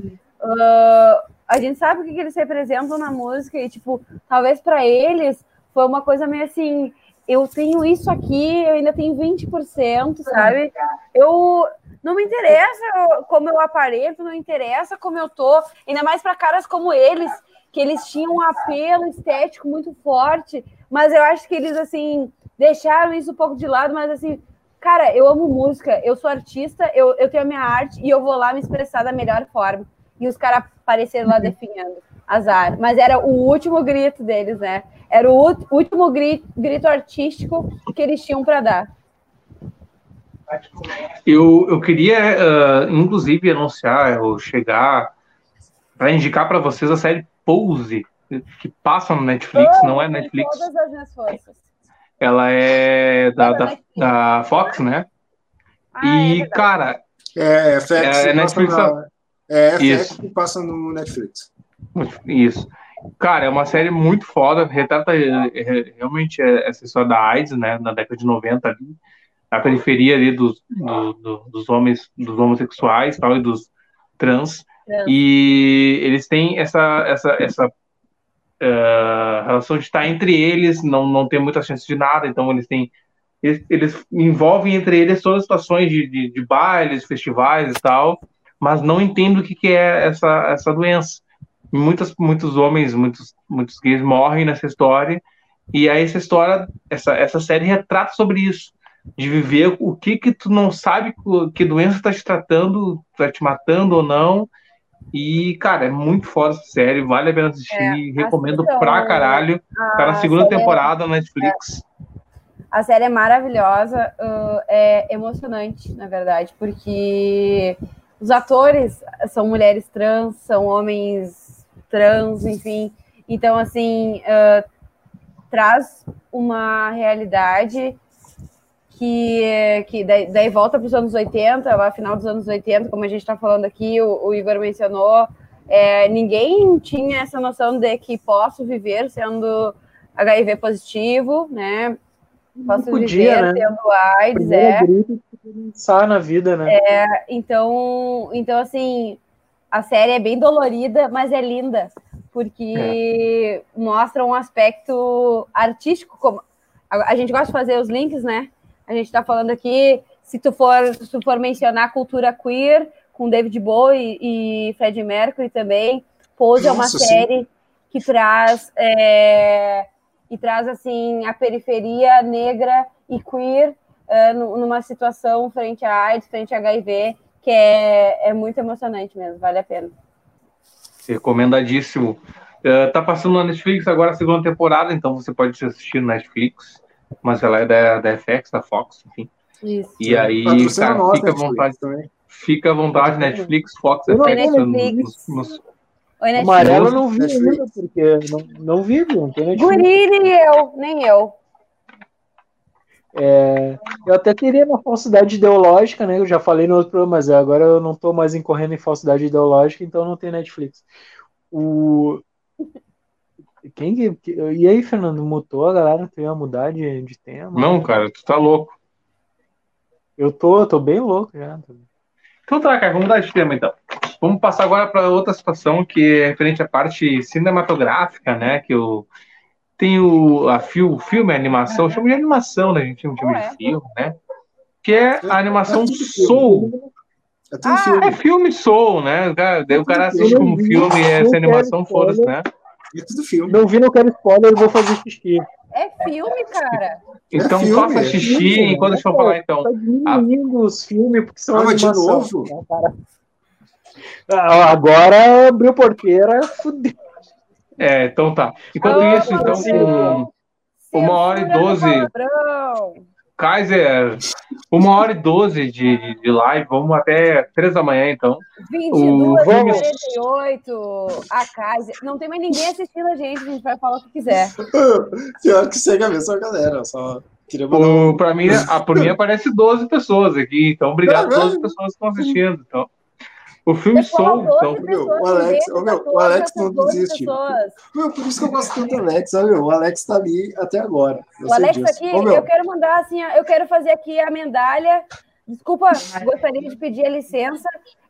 Uh, a gente sabe o que, que eles representam na música, e, tipo, talvez para eles foi uma coisa meio assim eu tenho isso aqui, eu ainda tenho 20%, sabe? Eu não me interessa como eu aparento, não interessa como eu tô, ainda mais para caras como eles, que eles tinham um apelo estético muito forte, mas eu acho que eles assim deixaram isso um pouco de lado, mas assim, cara, eu amo música, eu sou artista, eu, eu tenho a minha arte e eu vou lá me expressar da melhor forma. E os caras apareceram lá uhum. definhando azar, mas era o último grito deles, né? Era o último grito, grito artístico que eles tinham para dar. Eu, eu queria, uh, inclusive, anunciar ou chegar para indicar para vocês a série Pose, que passa no Netflix, oh, não é Netflix. Todas as minhas forças. Ela é da, da, da Fox, né? Ah, e, é cara. É, é, FX, é, é Netflix. Na, é FX Isso. que passa no Netflix. Isso. Cara, é uma série muito foda, retrata é, é, realmente essa história da AIDS, né, na década de 90 ali, na periferia ali dos, do, do, dos homens, dos homossexuais tal, e dos trans, e eles têm essa, essa, essa uh, relação de estar entre eles, não, não ter muita chance de nada, então eles têm eles, eles envolvem entre eles todas as situações de, de, de bailes, festivais e tal, mas não entendem o que, que é essa, essa doença. Muitos, muitos homens, muitos, muitos gays morrem nessa história, e aí essa história, essa, essa série retrata sobre isso, de viver o que que tu não sabe que doença está te tratando, está te matando ou não, e, cara, é muito foda essa série, vale a pena assistir, é, recomendo assistam, pra caralho, tá na segunda é temporada na Netflix. É. A série é maravilhosa, uh, é emocionante, na verdade, porque os atores são mulheres trans, são homens trans, enfim. Então, assim, uh, traz uma realidade que, que daí, daí volta para os anos 80, lá final dos anos 80, como a gente está falando aqui, o, o Igor mencionou, é, ninguém tinha essa noção de que posso viver sendo HIV positivo, né? Posso podia, viver né? tendo AIDS, é. Pensar na vida, né? É, então, então, assim, a série é bem dolorida, mas é linda, porque é. mostra um aspecto artístico. Como a, a, gente gosta de fazer os links, né? A gente está falando aqui, se tu for, se tu for mencionar cultura queer, com David Bowie e Fred Mercury também, Pose é uma série sim. que traz é, e traz assim a periferia negra e queer uh, numa situação frente à AIDS, frente a HIV, que é, é muito emocionante mesmo, vale a pena. Recomendadíssimo. Uh, tá passando na Netflix agora a segunda temporada, então você pode assistir no Netflix, mas ela é da, da FX, da Fox, enfim. Isso. E aí, cara, fica à vontade também. Fica à vontade, Netflix, Fox, FX. Netflix. Nos, nos... Oi, Amarelo eu não vi ainda, porque não, não vi, não tem Netflix. Guri, nem eu, nem eu. É, eu até teria uma falsidade ideológica, né? Eu já falei no outro programa, mas agora eu não estou mais incorrendo em falsidade ideológica, então não tem Netflix. O... Quem que... E aí, Fernando, mutou a galera? Tu ia mudar de, de tema? Não, cara, tu tá louco. Eu tô, eu tô bem louco já. Então tá, cara, vamos mudar de tema então. Vamos passar agora para outra situação que é referente à parte cinematográfica, né? Que o tem o a fio, filme, a animação, chama de animação, né? A gente chama de é. filme, né? Que é a animação Soul. É Ah, filme. é filme Soul, né? O cara- Daí o cara assiste como filme e essa animação, foda-se, né? É tudo filme. Não vi, não quero spoiler, eu vou fazer xixi. É filme, cara. Então filme, faça é xixi filme, enquanto deixa eu falar, então. Tá diminuindo os filmes porque são Ah, mas de animação. novo? cara? Ah, Agora abriu porteira, fudeu. É, então tá. Enquanto Ah, isso, então, com Uma hora e do doze. Kaiser, uma hora e doze de, de, de live, vamos até três da manhã, então. 22, vamos- 48, a casa. Não tem mais ninguém assistindo a gente, a gente vai falar o que quiser. [laughs] Pior que segue a mesma galera, só pra mim, a, por mim [laughs] aparece 12 pessoas aqui, então obrigado a Ah, 12 pessoas que estão assistindo. Então. O filme Soul, 12 então. pessoas, o Alex- ô, meu, o Alex não 12 desiste. Meu, por isso que eu gosto tanto do Alex, sabe? meu? O Alex tá ali até agora. Eu O Alex disso. aqui, meu, eu quero mandar assim, eu quero fazer aqui a medalha. Desculpa, gostaria de pedir a licença.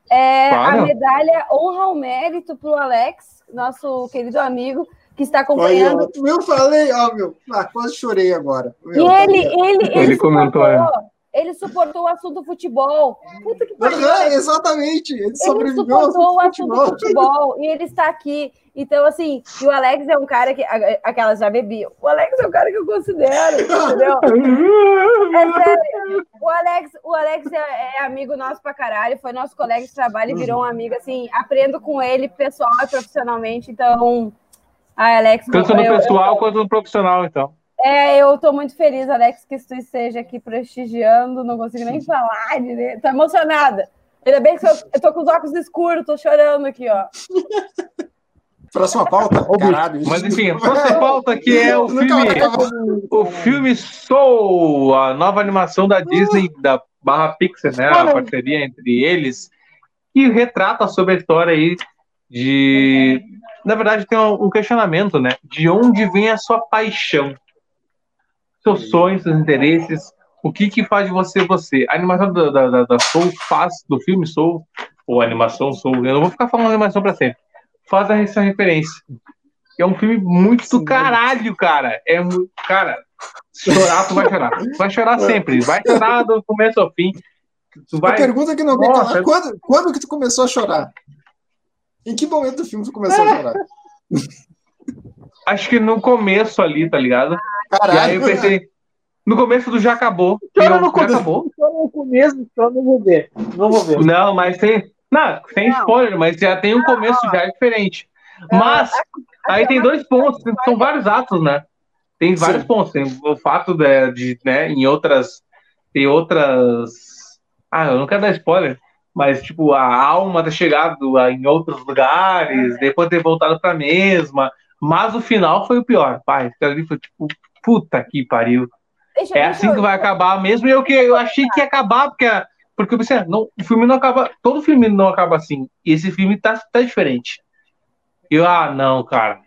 É. A medalha honra ao mérito para o Alex, nosso querido amigo, que está Olha, acompanhando. ó, eu falei, ó, meu, ah, quase chorei agora. E Meu, tá ele, ó. ele, ele, Ele comentou, é. Ele suportou o assunto futebol. Puta que pariu. Aham, exatamente, ele Ele sobreviveu ao suportou o assunto futebol. futebol e ele está aqui. Então, assim, e o Alex é um cara que. a- Aquelas já bebiam. O Alex é um cara que eu considero, entendeu? [laughs] É sério. O Alex, o Alex é, é amigo nosso pra caralho, foi nosso colega de trabalho e virou um amigo, assim, aprendo com ele pessoal e profissionalmente, então. Ai, Alex, Tanto no eu- eu- pessoal quanto no profissional, então. É, eu tô muito feliz, Alex, que tu esteja aqui prestigiando, não consigo nem falar direito, tô emocionada. Ainda bem que eu, eu tô com os óculos escuros, tô chorando aqui, ó. [laughs] Próxima pauta? Ô. Caralho. Mas enfim, a próxima pauta que é o [laughs] filme. O filme Soul, a nova animação da Disney, da barra Pixar, né? A parceria entre eles, que retrata sobre a história aí de. Na verdade, tem um questionamento, né? De onde vem a sua paixão? Seus sonhos, seus interesses, o que que faz de você você? A animação da, da, da- da Soul faz, do filme Soul, ou a animação Soul, eu não vou ficar falando animação pra sempre, faz essa referência. É um filme muito do caralho, cara. É. Cara, chorar, tu vai chorar. Tu vai chorar sempre. Vai chorar do começo ao fim. Tu A vai. pergunta que não quer calar, quando, quando que tu começou a chorar? Em que momento do filme tu começou a chorar? Acho que no começo ali, tá ligado? E Caralho. aí eu pensei. No começo do já acabou. E Chora no começo. acabou? Só no começo, só não vou ver. Não vou ver. Não, mas tem. Não, sem Não. spoiler, mas já tem um começo já diferente. Mas aí tem dois pontos, são vários atos, né? Tem vários Sim. pontos. Tem o fato de, de, né, em outras. Tem outras. Ah, eu não quero dar spoiler. Mas, tipo, a alma ter chegado em outros lugares, depois ter voltado pra mesma. Mas o final foi o pior. Pai, aquilo ali foi tipo, puta que pariu. Deixa, É deixa assim eu- que vai acabar mesmo. E eu, que, eu achei que ia acabar, porque, porque eu pensei, ah, não, o filme não acaba. Todo filme não acaba assim. E esse filme tá, tá diferente. Eu, ah, não, cara.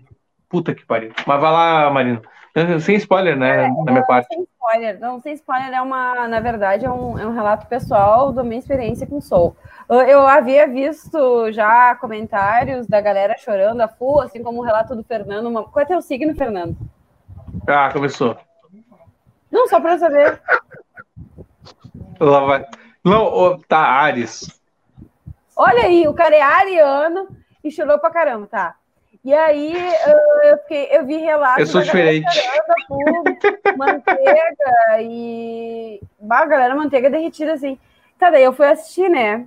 Puta que pariu. Mas vai lá, Marina. Sem spoiler, né? na minha parte. Sem spoiler. Não, sem spoiler é uma, na verdade, é um, é um relato pessoal da minha experiência com Soul. Eu, eu havia visto já comentários da galera chorando a full, assim como o relato do Fernando. Uma... Qual é teu signo, Fernando? Ah, começou. Não, só pra eu saber. Lá vai. Não, ô, tá, Ares. Olha aí, o cara é ariano e chorou pra caramba, tá? E aí eu, fiquei, eu vi relatos. Eu sou diferente. manteiga e. Bah, galera, manteiga derretida assim. Tá, daí eu fui assistir, né?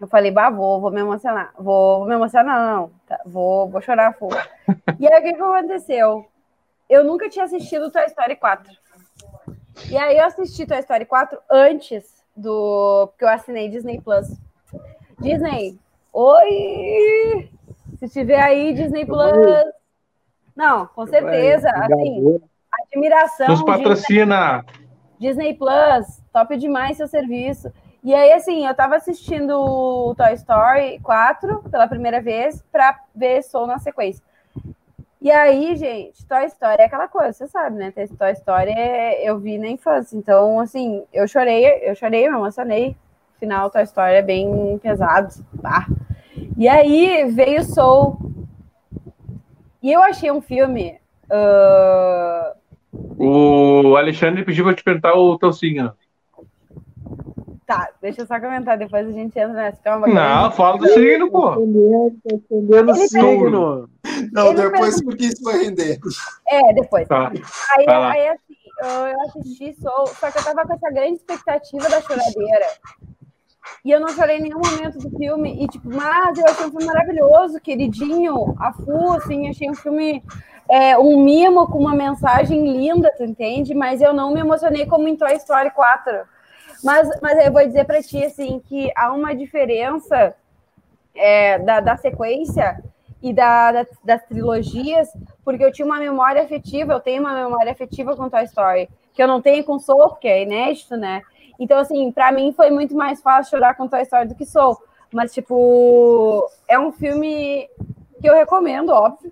Eu falei, bah, vou, vou me emocionar. Vou, vou me emocionar, não. não. Tá, vou, vou chorar full. E aí o que, que aconteceu? Eu nunca tinha assistido Toy Story 4. E aí eu assisti Toy Story 4 antes do. Porque eu assinei Disney Plus. Disney, oi! Se tiver aí, Disney Plus. Não, com certeza. Assim, admiração. Nos patrocina. Disney Plus, top demais seu serviço. E aí, assim, eu tava assistindo o Toy Story 4 pela primeira vez pra ver Soul na sequência. E aí, gente, Toy Story é aquela coisa, você sabe, né? Toy Story é- eu vi na infância. Então, assim, eu chorei, eu chorei, me emocionei. Final, Toy Story é bem pesado. Bah. E aí veio Soul. E eu achei um filme Uh... O Alexandre pediu para te perguntar o teu signo. Tá, deixa eu só comentar, depois a gente entra nessa. Calma, não, fala do signo, pô. Defendendo o signo. Não, Ele depois porque isso vai render. É, depois. Tá. Aí, aí, assim, eu assisti Soul, só que eu tava com essa grande expectativa da choradeira. E eu não chorei em nenhum momento do filme. E, tipo, mas eu achei um filme maravilhoso, queridinho, a full, assim, achei um filme, é, um mimo com uma mensagem linda, tu entende? Mas eu não me emocionei como em Toy Story 4. Mas, mas eu vou dizer para ti, assim, que há uma diferença é, da, da sequência e da, da, das trilogias, porque eu tinha uma memória afetiva, eu tenho uma memória afetiva com Toy Story, que eu não tenho com Soul, porque é inédito, né? Então, assim, para mim foi muito mais fácil chorar com Toy Story do que Soul. Mas, tipo, é um filme que eu recomendo, óbvio.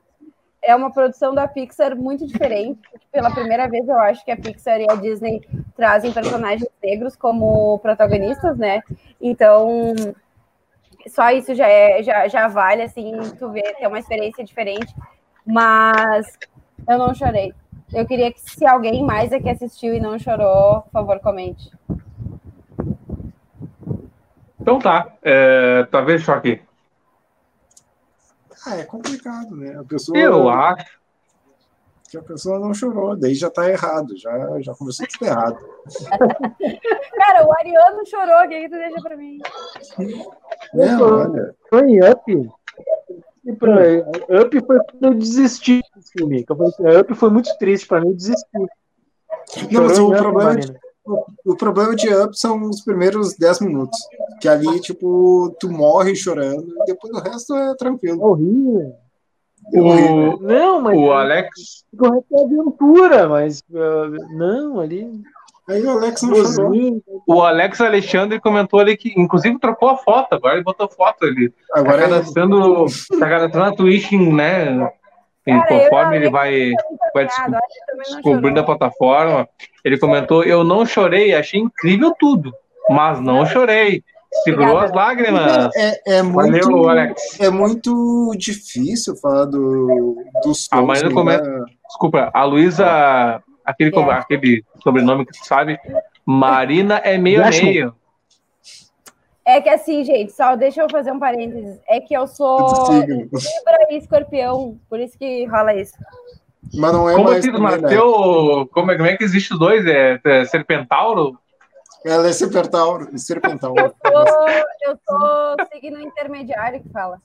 É uma produção da Pixar muito diferente. Pela primeira vez, eu acho que a Pixar e a Disney trazem personagens negros como protagonistas, né? Então, só isso já, é, já, já vale, assim, tu ver, ter uma experiência diferente. Mas eu não chorei. Eu queria que se alguém mais aqui assistiu e não chorou, por favor, comente. Então tá. É, tá vendo, Choque? Ah, é complicado, né? A pessoa. Eu acho. Que a pessoa não chorou, daí já tá errado, já, já começou tudo errado. [laughs] Cara, o Ariano chorou, o que, que tu deixa pra mim? É, olha. Foi up. Pra, up foi quando eu desisti desse filme. Up foi muito triste pra mim, eu desisti. Não, mas o problema, o problema de Up são os primeiros 10 minutos. Que ali, tipo, tu morre chorando e depois o resto é tranquilo. É horrível. É o... Não, mas. O Alex. Correto é aventura, mas. Uh, não, ali. Aí o Alex não chorou. O Alex Alexandre comentou ali que, inclusive, trocou a foto. Agora ele botou foto ali. Agora tá cadastrando, é... tá cadastrando a Twitch, né? Cara, conforme ele vai, vai descobrindo a plataforma, ele comentou: Eu não chorei, achei incrível tudo, mas não chorei. Segurou as lágrimas. É, é muito, Valeu, Alex. É muito difícil falar do, dos A Marina comenta. Né? Desculpa, a Luísa, aquele, é. aquele sobrenome que tu sabe, Marina é meio a meio. É que assim, gente, só deixa eu fazer um parênteses. É que eu sou Libra e escorpião, por isso que rola isso. Mas não é como mais. Também, né? como, é, como é que existe os dois? É, é Serpentauro? Ela é Serpentauro. Serpentauro. Eu sou, eu sou signo intermediário que fala.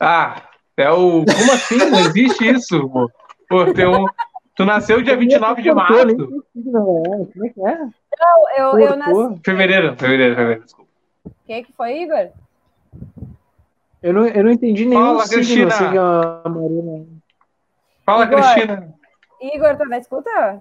Ah, é o. Como assim? Não existe isso, pô. pô tem um. Tu nasceu dia 29 de março. Como é que é? Não, eu, eu nasci. Fevereiro, fevereiro, fevereiro, desculpa. Quem que foi, Igor? Eu não, eu não entendi nenhum Fala, signo, Cristina. Fala, Igor, Cristina. Igor, tá na escuta?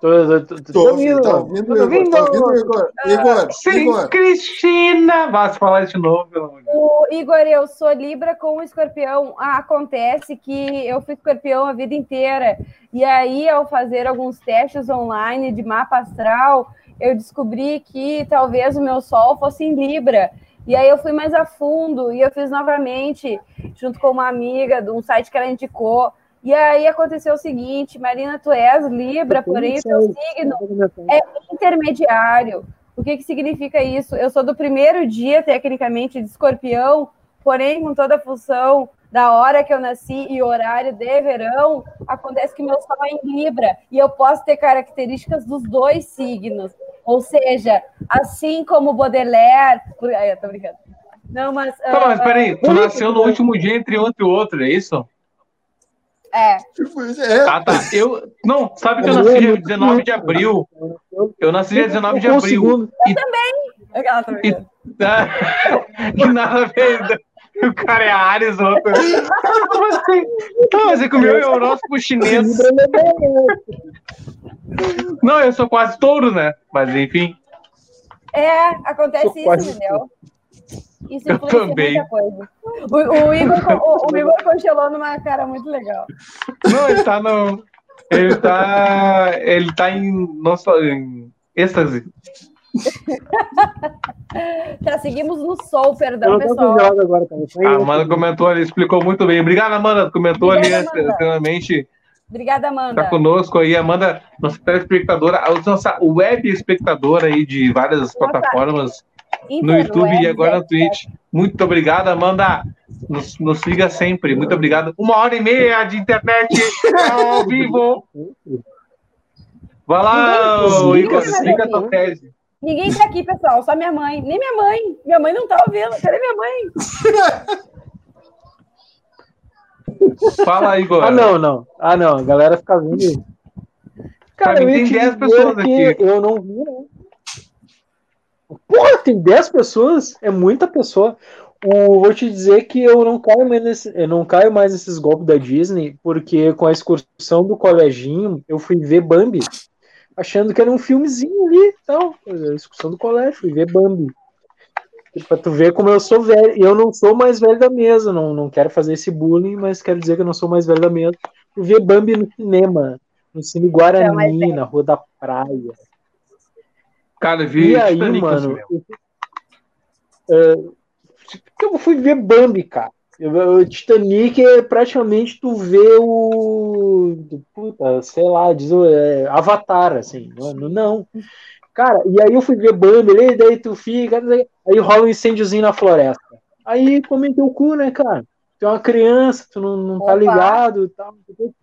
Tô, tô, tô, tô ouvindo, tá ouvindo, tô ouvindo, tá ouvindo Igor? Igor, Sim, Igor. Cristina! Vai falar de novo, pelo amor de Deus. O Igor, eu sou Libra com o escorpião. Ah, acontece que eu fui escorpião a vida inteira. E aí, ao fazer alguns testes online de mapa astral, eu descobri que talvez o meu sol fosse em Libra. E aí eu fui mais a fundo e eu fiz novamente, junto com uma amiga de um site que ela indicou. E aí aconteceu o seguinte, Marina, tu és Libra, porém o teu signo é intermediário. O que, que significa isso? Eu sou do primeiro dia, tecnicamente, de escorpião, porém, com toda a função da hora que eu nasci e horário de verão, acontece que meu sol é em Libra e eu posso ter características dos dois signos. Ou seja, assim como Baudelaire. Ai, eu tô brincando. Não, mas. Tá, uh, mas peraí, tu uh, nasceu no último dia entre um e outro, é isso? É. é. Ah, tá. Eu, não, sabe que eu nasci dia 19 de abril. Eu nasci dia 19 de abril. Eu e, também. E, tá, e nada a ver. O cara é Ares, outro. Como assim? Não, mas é que o meu é horóscopo chinês. Não, eu sou quase touro, né? Mas enfim. É, acontece isso, entendeu? Isso eu também. muita coisa. O, o, Igor, o, o, Igor congelou numa cara muito legal. Não, ele tá no. Ele tá. Ele tá em. Nossa, em êxtase. Já [laughs] seguimos no Soul, perdão, pessoal. Agora, a Amanda comentou ali, explicou muito bem. Obrigada, Amanda. Comentou Obrigada, ali extremamente. Obrigada, Amanda. Está conosco aí, Amanda, nossa telespectadora, nossa web espectadora aí de várias nossa, plataformas no YouTube e agora no Twitch. Muito obrigado, Amanda. Nos, nos siga sempre. Muito obrigado. Uma hora e meia de internet ao [laughs] vivo. Vai lá, Igor, explica a tua tese. Ninguém tá aqui, pessoal, só minha mãe. Nem minha mãe. Minha mãe não tá ouvindo. Cadê minha mãe? [laughs] Fala aí, Igor. Ah, não, não. Ah, não. A galera fica vendo. Cara, eu tem 10 pessoas aqui. Eu não vi, não. Porra, tem 10 pessoas? É muita pessoa. O, vou te dizer que eu não caio mais nesse, eu não caio mais nesses golpes da Disney, porque com a excursão do coleginho, eu fui ver Bambi, achando que era um filmezinho ali, então, a excursão do colégio, fui ver Bambi. Pra tu ver como eu sou velho. E eu não sou mais velho da mesa. Não, não quero fazer esse bullying, mas quero dizer que eu não sou mais velho da mesa. Fui ver Bambi no cinema. No Cine Guarani, na Rua da Praia. Cara, vi e aí, mano. Eu, eu fui ver Bambi, cara. O Titanic é praticamente tu vê o. Puta, sei lá, diz o é, Avatar, assim. Não, não. Cara, e aí eu fui ver Bambi, e daí tu fica. Aí rola um incêndiozinho na floresta. Aí comentei o cu, né, cara? Tu é uma criança, tu não, não tá ligado, tá,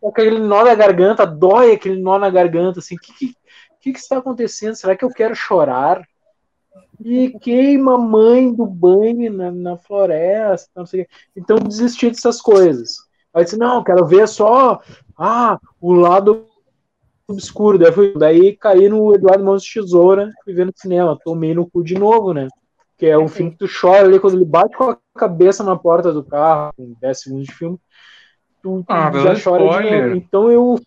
aquele nó na garganta, dói aquele nó na garganta, assim, o que, que, que, que está acontecendo? Será que eu quero chorar? E queima a mãe do banho na, na floresta, não sei Então desisti dessas coisas. Aí disse, não, quero ver só ah, o lado obscuro. Daí, fui, daí caí no Eduardo Mãos de Tesoura, fui ver no cinema. Tomei no cu de novo, né? Que é um filme que tu chora ali quando ele bate com a cabeça na porta do carro, com 10 segundos de filme. Tu, tu ah, já chora spoiler. de novo. Então eu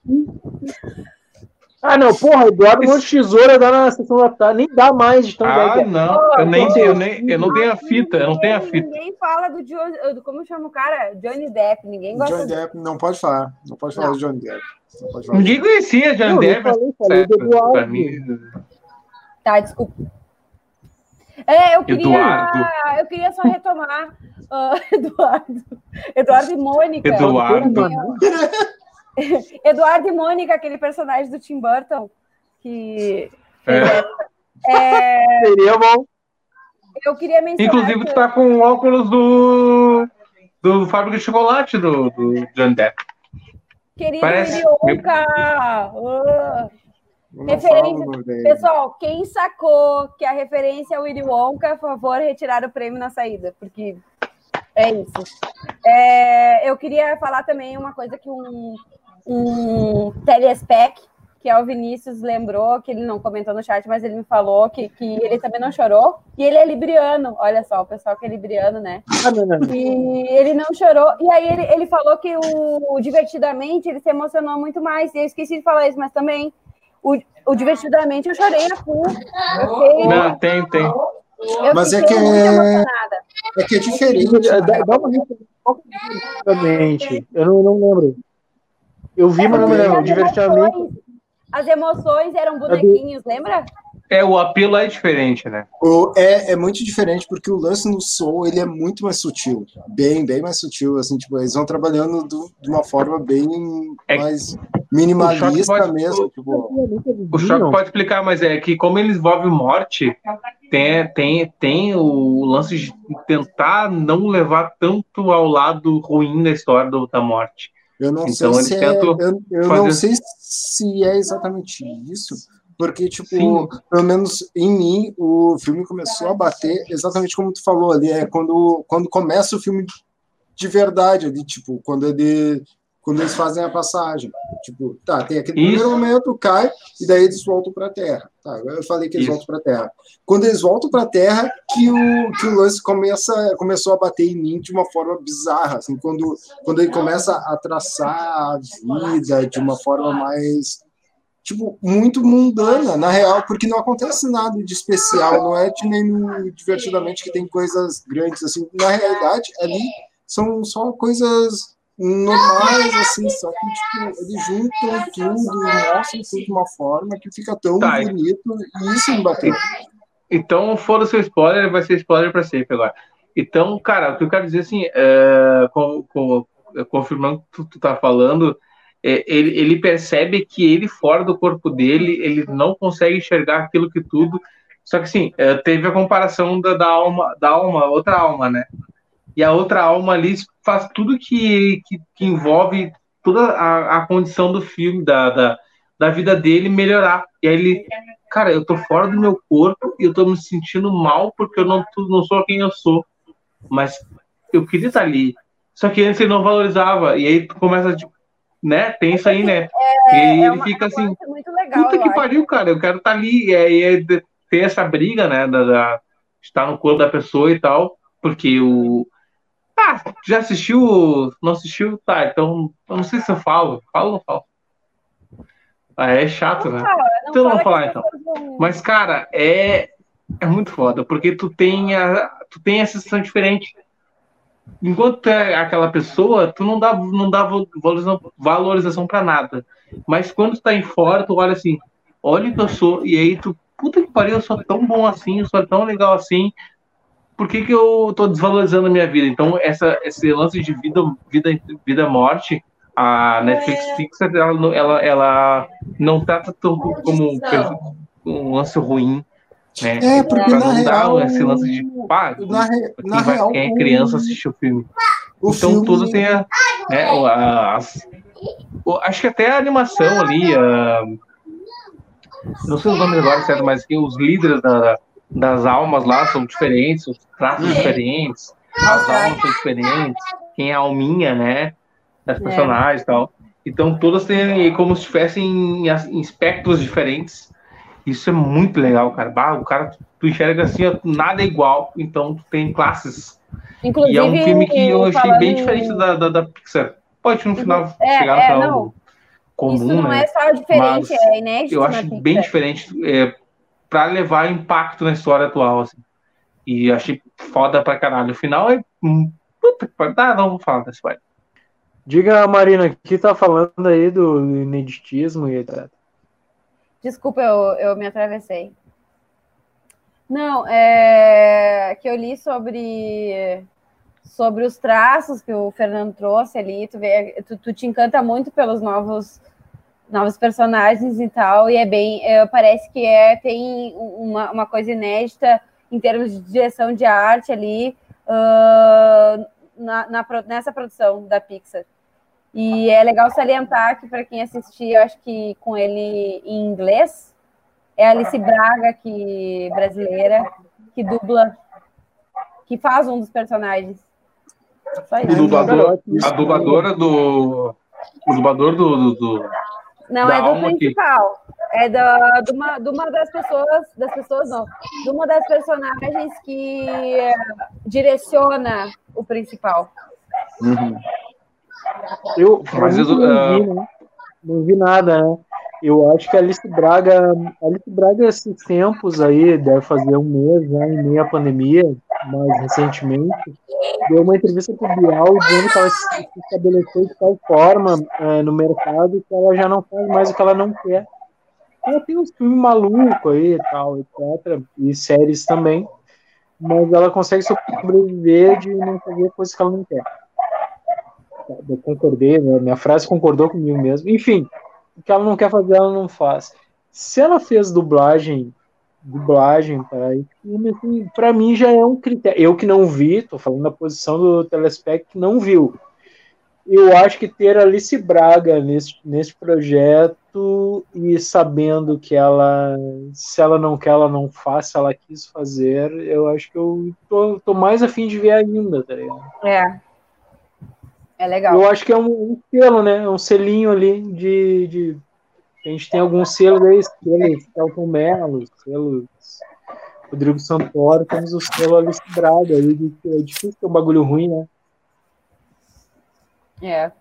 ah, não, porra, Eduardo Monte Tesoura dá na sessão da tarde, nem dá mais de tão Ah, não, eu nem, eu nem, eu não tenho a fita, eu não tenho a fita. Ninguém fala do Johnny, como chama o cara? Johnny Depp, ninguém gosta. Johnny Depp, não pode falar, não pode falar não. de Johnny Depp. Ninguém conhecia Johnny não, Depp. Falei, falei pra mim. Tá, desculpa. É, eu queria, Eduardo. eu queria só retomar uh, [laughs] Eduardo, Eduardo e Mônica. Eduardo. [laughs] Eduardo e Mônica, aquele personagem do Tim Burton, que. É. É... Seria bom. Eu queria mencionar. Inclusive, que... tu tá com óculos do. do Fábrica de Chocolate do, do John Depp. Querido Parece... Ilionca! Oh. Referência... Pessoal, quem sacou que a referência é o Willy Wonka, por favor, retirar o prêmio na saída, porque é isso. É, eu queria falar também uma coisa que um, um telespec, que é o Vinícius lembrou, que ele não comentou no chat, mas ele me falou que, que ele também não chorou. E ele é libriano, olha só, o pessoal que é libriano, né? Ah, e ele não chorou. E aí ele, ele falou que o, o Divertidamente ele se emocionou muito mais. E eu esqueci de falar isso, mas também o, o Divertidamente eu chorei na full. Não, tem, tem. Eu mas é que é... é que é diferente. Dá, dá uma Eu não, não lembro. Eu vi, é mas não me lembro. Divertidamente. As emoções eram bonequinhos, lembra? É, o apelo é diferente, né? O, é, é muito diferente, porque o lance no Soul, ele é muito mais sutil. Bem, bem mais sutil, assim, tipo, eles vão trabalhando do, de uma forma bem é, mais minimalista pode, mesmo. O, tipo... o Choque pode explicar, mas é que como ele envolve morte, tem, tem, tem o lance de tentar não levar tanto ao lado ruim da história do, da morte. Eu não então, sei se é, eu, eu fazer... não sei se é exatamente isso, porque tipo, Sim. pelo menos em mim, o filme começou a bater exatamente como tu falou ali, é quando quando começa o filme de verdade ali, tipo, quando ele quando eles fazem a passagem. Tipo, tá, tem aquele Isso. primeiro momento, cai, e daí eles voltam para a Terra. Tá, eu falei que eles Isso. voltam para a Terra. Quando eles voltam para a Terra, que o, que o lance começa, começou a bater em mim de uma forma bizarra. Assim, quando, quando ele começa a traçar a vida de uma forma mais tipo, muito mundana, na real, porque não acontece nada de especial, não é que nem no Divertidamente que tem coisas grandes, assim, na realidade, ali são só coisas normais, assim, só que tipo, eles juntam tudo e mostram tudo de uma forma que fica tão tá, bonito e isso me bateu. então, fora o seu spoiler, vai ser spoiler para sempre agora. Então, cara, o que eu quero dizer assim, é, com, com, confirmando o que tu, tu tá falando, é, ele, ele percebe que ele, fora do corpo dele, ele não consegue enxergar aquilo que tudo. Só que assim, é, teve a comparação da, da alma, da alma, outra alma, né? E a outra alma ali faz tudo que, que, que envolve toda a, a condição do filme, da, da, da vida dele melhorar. E aí ele, cara, eu tô fora do meu corpo e eu tô me sentindo mal porque eu não, não sou quem eu sou. Mas eu queria estar ali. Só que antes ele não valorizava. E aí tu começa, tipo, né? Tem isso aí, né? É, e aí é ele fica assim, legal, puta que pariu, acho. cara, eu quero estar ali. E aí tem essa briga, né? Da, da, estar no corpo da pessoa e tal. Porque o. Ah, já assistiu? Não assistiu? Tá, então. Eu não sei se eu falo. Falo ou não falo? Ah, é chato, né? Fala, então não falar então. Mas, cara, é, é muito foda, porque tu tem a, tu tem a sensação diferente. Enquanto tu é aquela pessoa, tu não dá, não dá valorização, valorização para nada. Mas quando tu tá em fora, tu olha assim, olha o que eu sou, e aí tu, puta que pariu, eu sou tão bom assim, eu sou tão legal assim, por que, que eu tô desvalorizando a minha vida? Então, essa, esse lance de vida, vida, vida morte, a Netflix é. Fixer, ela, ela, ela não trata tão como um lance ruim, né? É, porque pra na não real, esse lance de pá, na, re, na quem, real, quem é criança assistir o filme. O então filme... tudo tem a, né, as, acho que até a animação ali, a, não sei os nomes agora certo, mas que os líderes da, das almas lá são diferentes, os traços diferentes, as almas são diferentes, quem é a alminha, né? das é. personagens e tal. Então todas têm como se estivessem em espectros diferentes. Isso é muito legal, cara. Bah, o cara, tu enxerga assim, nada é igual, então tu tem classes. Inclusive, e é um filme que eu achei bem diferente da, da, da, Pixar. Pode no final é, chegar no é, final não. comum, Isso não né? é só diferente, é inédito. Eu acho bem diferente é, para levar impacto na história atual, assim. E achei foda pra caralho. O final é. Puta que pariu. Ah, não vou falar desse pai. Diga, Marina, o que tá falando aí do ineditismo e etc. Desculpa, eu, eu me atravessei. Não, é que eu li sobre sobre os traços que o Fernando trouxe ali, tu, vê, tu, tu te encanta muito pelos novos novos personagens e tal, e é bem, é, parece que é tem uma, uma coisa inédita em termos de direção de arte ali uh, na, na, nessa produção da Pixar. E é legal salientar que, para quem assistir, eu acho que com ele em inglês, é a Alice Braga, que, brasileira, que dubla, que faz um dos personagens. O dublador, a dubladora do. O dublador do. do, do não, é do principal. Aqui. É da, de, uma, de uma das pessoas. Das pessoas, não. De uma das personagens que direciona o principal. Uhum. Eu, Mas eu, não, vi, uh... né? não vi nada, né? Eu acho que a Alice Braga, a Alice Braga, esses tempos aí, deve fazer um mês, né, em meio à pandemia, mais recentemente, deu uma entrevista para o Bial dizendo que ela se estabeleceu de tal forma é, no mercado que ela já não faz mais o que ela não quer. Ela tem uns filmes malucos aí e tal, etc., e séries também, mas ela consegue sobreviver de não fazer coisas que ela não quer eu concordei, né? minha frase concordou comigo mesmo. Enfim, o que ela não quer fazer, ela não faz. Se ela fez dublagem, dublagem para assim, para mim já é um critério. Eu que não vi, tô falando da posição do telespect que não viu. Eu acho que ter Alice Braga nesse, nesse projeto e sabendo que ela, se ela não quer, ela não faz, se ela quis fazer, eu acho que eu tô, tô mais afim de ver ainda, tá ligado? É, é legal. Eu acho que é um, um selo, né? É um selinho ali de, de. A gente tem alguns selos aí, selos Celton Mello, selos Rodrigo Santoro, temos o selo Alice Braga aí, é difícil ter um bagulho ruim, né? É.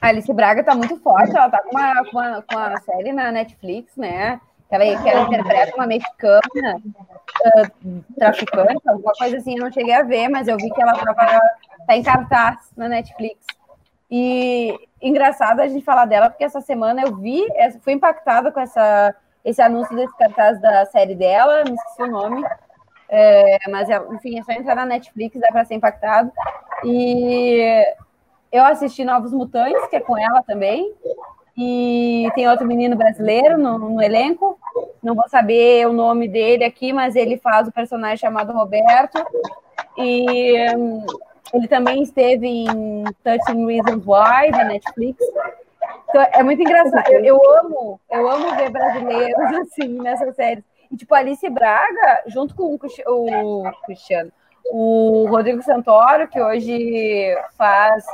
A Alice Braga tá muito forte, ela tá com uma, com uma, com uma série na Netflix, né? Ela, que ela interpreta uma mexicana uh, traficante, alguma coisa assim, eu não cheguei a ver, mas eu vi que ela tava tá em cartaz na Netflix. E engraçado a gente falar dela, porque essa semana eu vi, fui impactada com essa, esse anúncio desse cartaz da série dela, me esqueci o nome. É, mas, é, enfim, é só entrar na Netflix, dá para ser impactado. E eu assisti Novos Mutantes, que é com ela também. E tem outro menino brasileiro no, no, elenco. Não vou saber o nome dele aqui, mas ele faz o personagem chamado Roberto. E um, ele também esteve em 13 Reasons Why, da Netflix. Então, é muito engraçado. Eu, eu, amo, eu amo ver brasileiros [laughs] assim nessas séries. E tipo, Alice Braga, junto com o, Cristiano, o Rodrigo Santoro, que hoje faz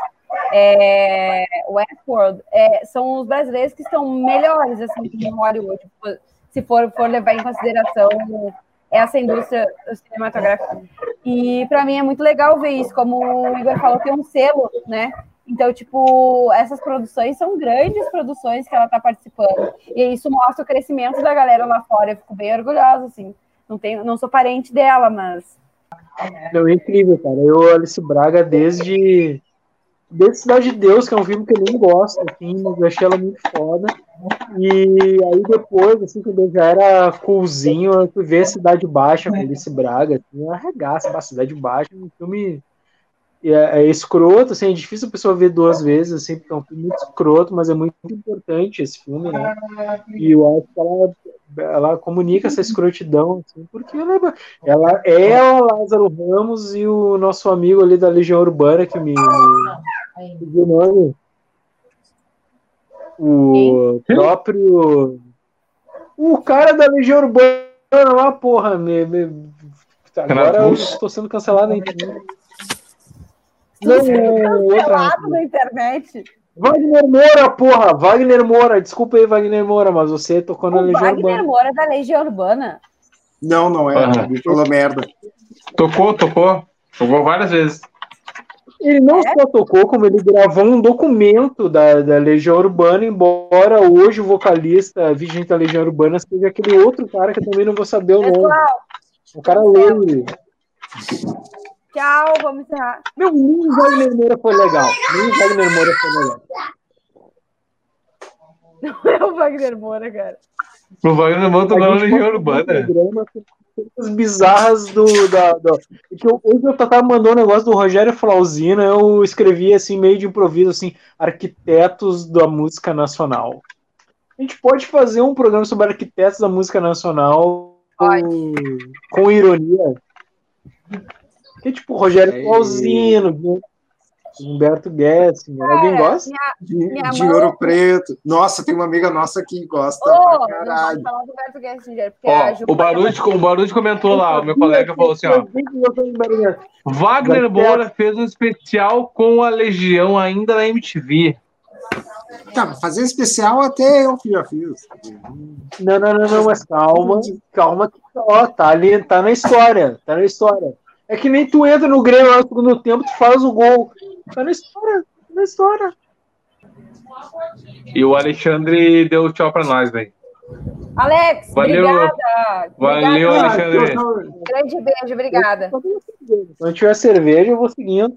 é, Westworld, é, são os brasileiros que estão melhores assim em tipo, se for, for levar em consideração essa indústria cinematográfica. E para mim é muito legal ver isso, como o Igor falou, tem um selo, né? Então, tipo, essas produções são grandes produções que ela está participando. E isso mostra o crescimento da galera lá fora. Eu fico bem orgulhosa, assim. Não, tenho, não sou parente dela, mas. Não, é incrível, cara. Eu, Alice Braga, desde. Desde Cidade de Deus, que é um filme que eu nem gosto, assim, mas eu achei ela muito foda. E aí depois, assim, quando eu já era coolzinho, eu fui ver Cidade Baixa com Alice Braga, assim, arregaça pra Cidade Baixa, um filme é, é, escroto, assim, é difícil a pessoa ver duas vezes, assim, porque é um filme muito escroto, mas é muito importante esse filme, né? E eu acho que ela, ela comunica essa escrotidão, assim, porque ela, ela é ela, Lázaro Ramos e o nosso amigo ali da Legião Urbana, que me. me o nome? O próprio. O cara da Legião Urbana lá, porra, me, me... agora eu estou sendo cancelado em não, cancelado na internet. Wagner Moura, porra! Wagner Moura, desculpa aí, Wagner Moura, mas você tocou na o Legião Wagner Urbana. Wagner Moura da Legião Urbana? Não, não é. Uhum. Falou merda. Tocou, tocou. Tocou várias vezes. Ele não é? só tocou, como ele gravou um documento da, da Legião Urbana, embora hoje o vocalista vigente da Legião Urbana seja aquele outro cara que eu também não vou saber o nome. O cara loiro. Tchau, vamos encerrar. Meu, nem o Wagner Moura foi legal. Nem o Wagner Moura foi legal. Não é o Wagner Moura, cara. O Wagner tá na Legião Urbana. Coisas bizarras do. Da, do... Que eu, hoje eu tava mandando um negócio do Rogério Flauzino, eu escrevi assim, meio de improviso, assim, arquitetos da música nacional. A gente pode fazer um programa sobre arquitetos da música nacional com, com ironia. Que tipo Rogério é Paulzino, Humberto é, alguém gosta? Minha, minha de, de Ouro Preto. Nossa, tem uma amiga nossa que gosta oh, pra caralho. Não falar do Humberto Guedes, porque oh, o Baruch, o Baruch comentou lá, o meu colega falou assim, ó. Wagner Moura fez um especial com a Legião ainda na MTV. Tá, fazer especial até eu já fiz. Não, não, não, não, mas calma, calma, ó, tá ali, tá na história, tá na história. É que nem tu entra no Grêmio no segundo tempo, tu faz o gol. Tá na história, tá na história. E o Alexandre deu tchau pra nós, velho. Alex, Valeu. obrigada. Valeu, obrigada. Alexandre. Grande beijo, obrigada. Se tiver cerveja, eu vou seguindo.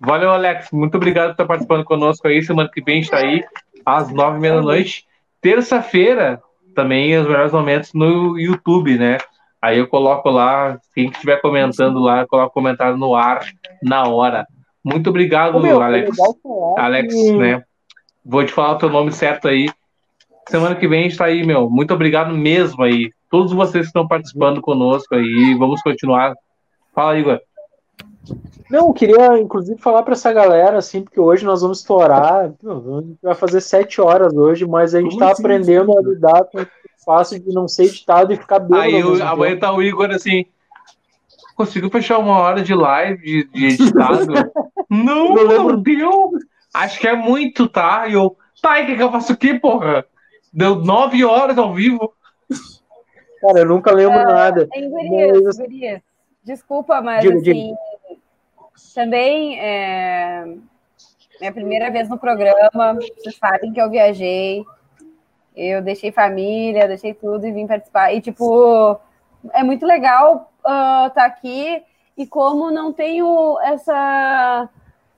Valeu, Alex. Muito obrigado por estar participando conosco aí. Semana que vem a gente tá aí às nove e meia da noite. Terça-feira, também os melhores momentos no YouTube, né? Aí eu coloco lá, quem estiver comentando lá, eu coloco comentário no ar na hora. Muito obrigado, meu, Alex. Alex, que... né? Vou te falar o teu nome certo aí. Semana que vem a gente tá aí, meu. Muito obrigado mesmo aí. Todos vocês que estão participando conosco aí. Vamos continuar. Fala, Igor. Não, queria inclusive falar para essa galera, assim, porque hoje nós vamos estourar. A gente vai fazer sete horas hoje, mas a gente está aprendendo a lidar com fácil de não ser editado e ficar bem. Aí eu, amanhã tá o Igor assim. Conseguiu fechar uma hora de live de, de editado? [laughs] não, não deu. Acho que é muito, tá? E eu, tá, e que, que eu faço aqui, porra? Deu nove horas ao vivo. Cara, eu nunca lembro uh, nada. Gurias, mas... Desculpa, mas diga, assim, diga. também é minha primeira vez no programa. Vocês sabem que eu viajei. Eu deixei família, deixei tudo e vim participar. E, tipo, é muito legal estar uh, tá aqui. E como não tenho essa,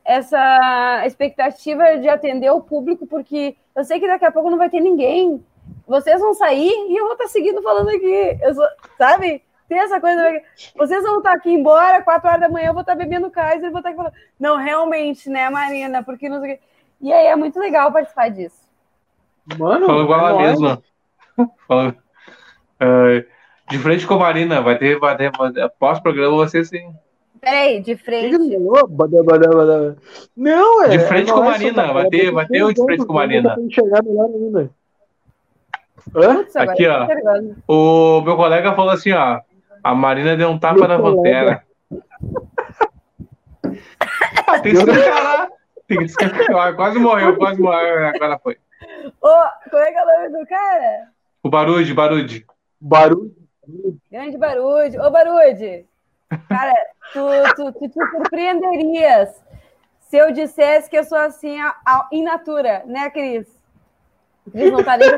essa expectativa de atender o público, porque eu sei que daqui a pouco não vai ter ninguém. vocês vão sair e eu vou estar tá seguindo falando aqui. Eu sou, sabe? Tem essa coisa. Vocês vão estar tá aqui embora, quatro horas da manhã, eu vou estar tá bebendo Kaiser e vou estar aqui falando. Não, realmente, né, Marina? Porque não sei o quê. E aí é muito legal participar disso. Mano, Falou igual a é mesma. Fala, uh, de frente com a Marina, vai ter, vai ter, pós-programa você sim. Peraí, de frente. Não, é. De frente é com a Marina, vai ter, vai ter um de frente com a Marina. Enxergar melhor ainda. Putz, Aqui, ó. O meu colega falou assim, ó. A Marina deu um tapa meu na pantera. ah, tem que escancarar. Tem que escancarar. Quase morreu, quase morreu. Agora foi. Ô, como é que é o nome do cara? O Barude, Barude. Barude. Grande Barude. Ô, Barude. Cara, tu, tu, tu, tu surpreenderias se eu dissesse que eu sou assim a, a, in natura, né, Cris? Cris não tá nem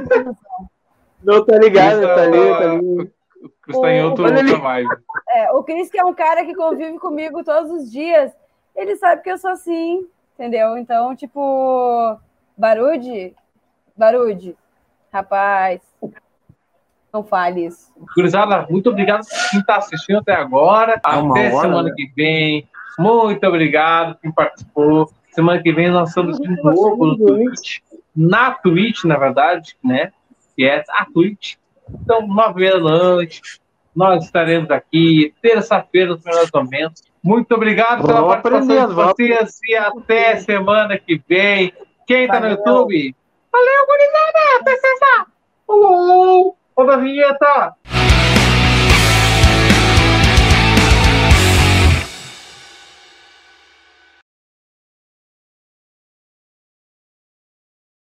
Não tá ligado, tá, tá ali, tá ali. O Cris tá em outro, outra vibe. É, o Cris, que é um cara que convive comigo todos os dias, ele sabe que eu sou assim, entendeu? Então, tipo, Barude, Barude, rapaz, não fale isso. Gurizada, muito obrigado por quem está assistindo até agora. É até hora, semana né? que vem. Muito obrigado quem participou. Semana que vem nós estamos de novo no Twitch. Na Twitch, na verdade, né? Que é a Twitch. Então, nove da noite, nós estaremos aqui. Terça-feira, nos melhores momentos. Muito obrigado pela participação de vocês e até semana que vem. Quem está no YouTube? Valeu, gurizada! Até sexta! Falou! roda a vinheta!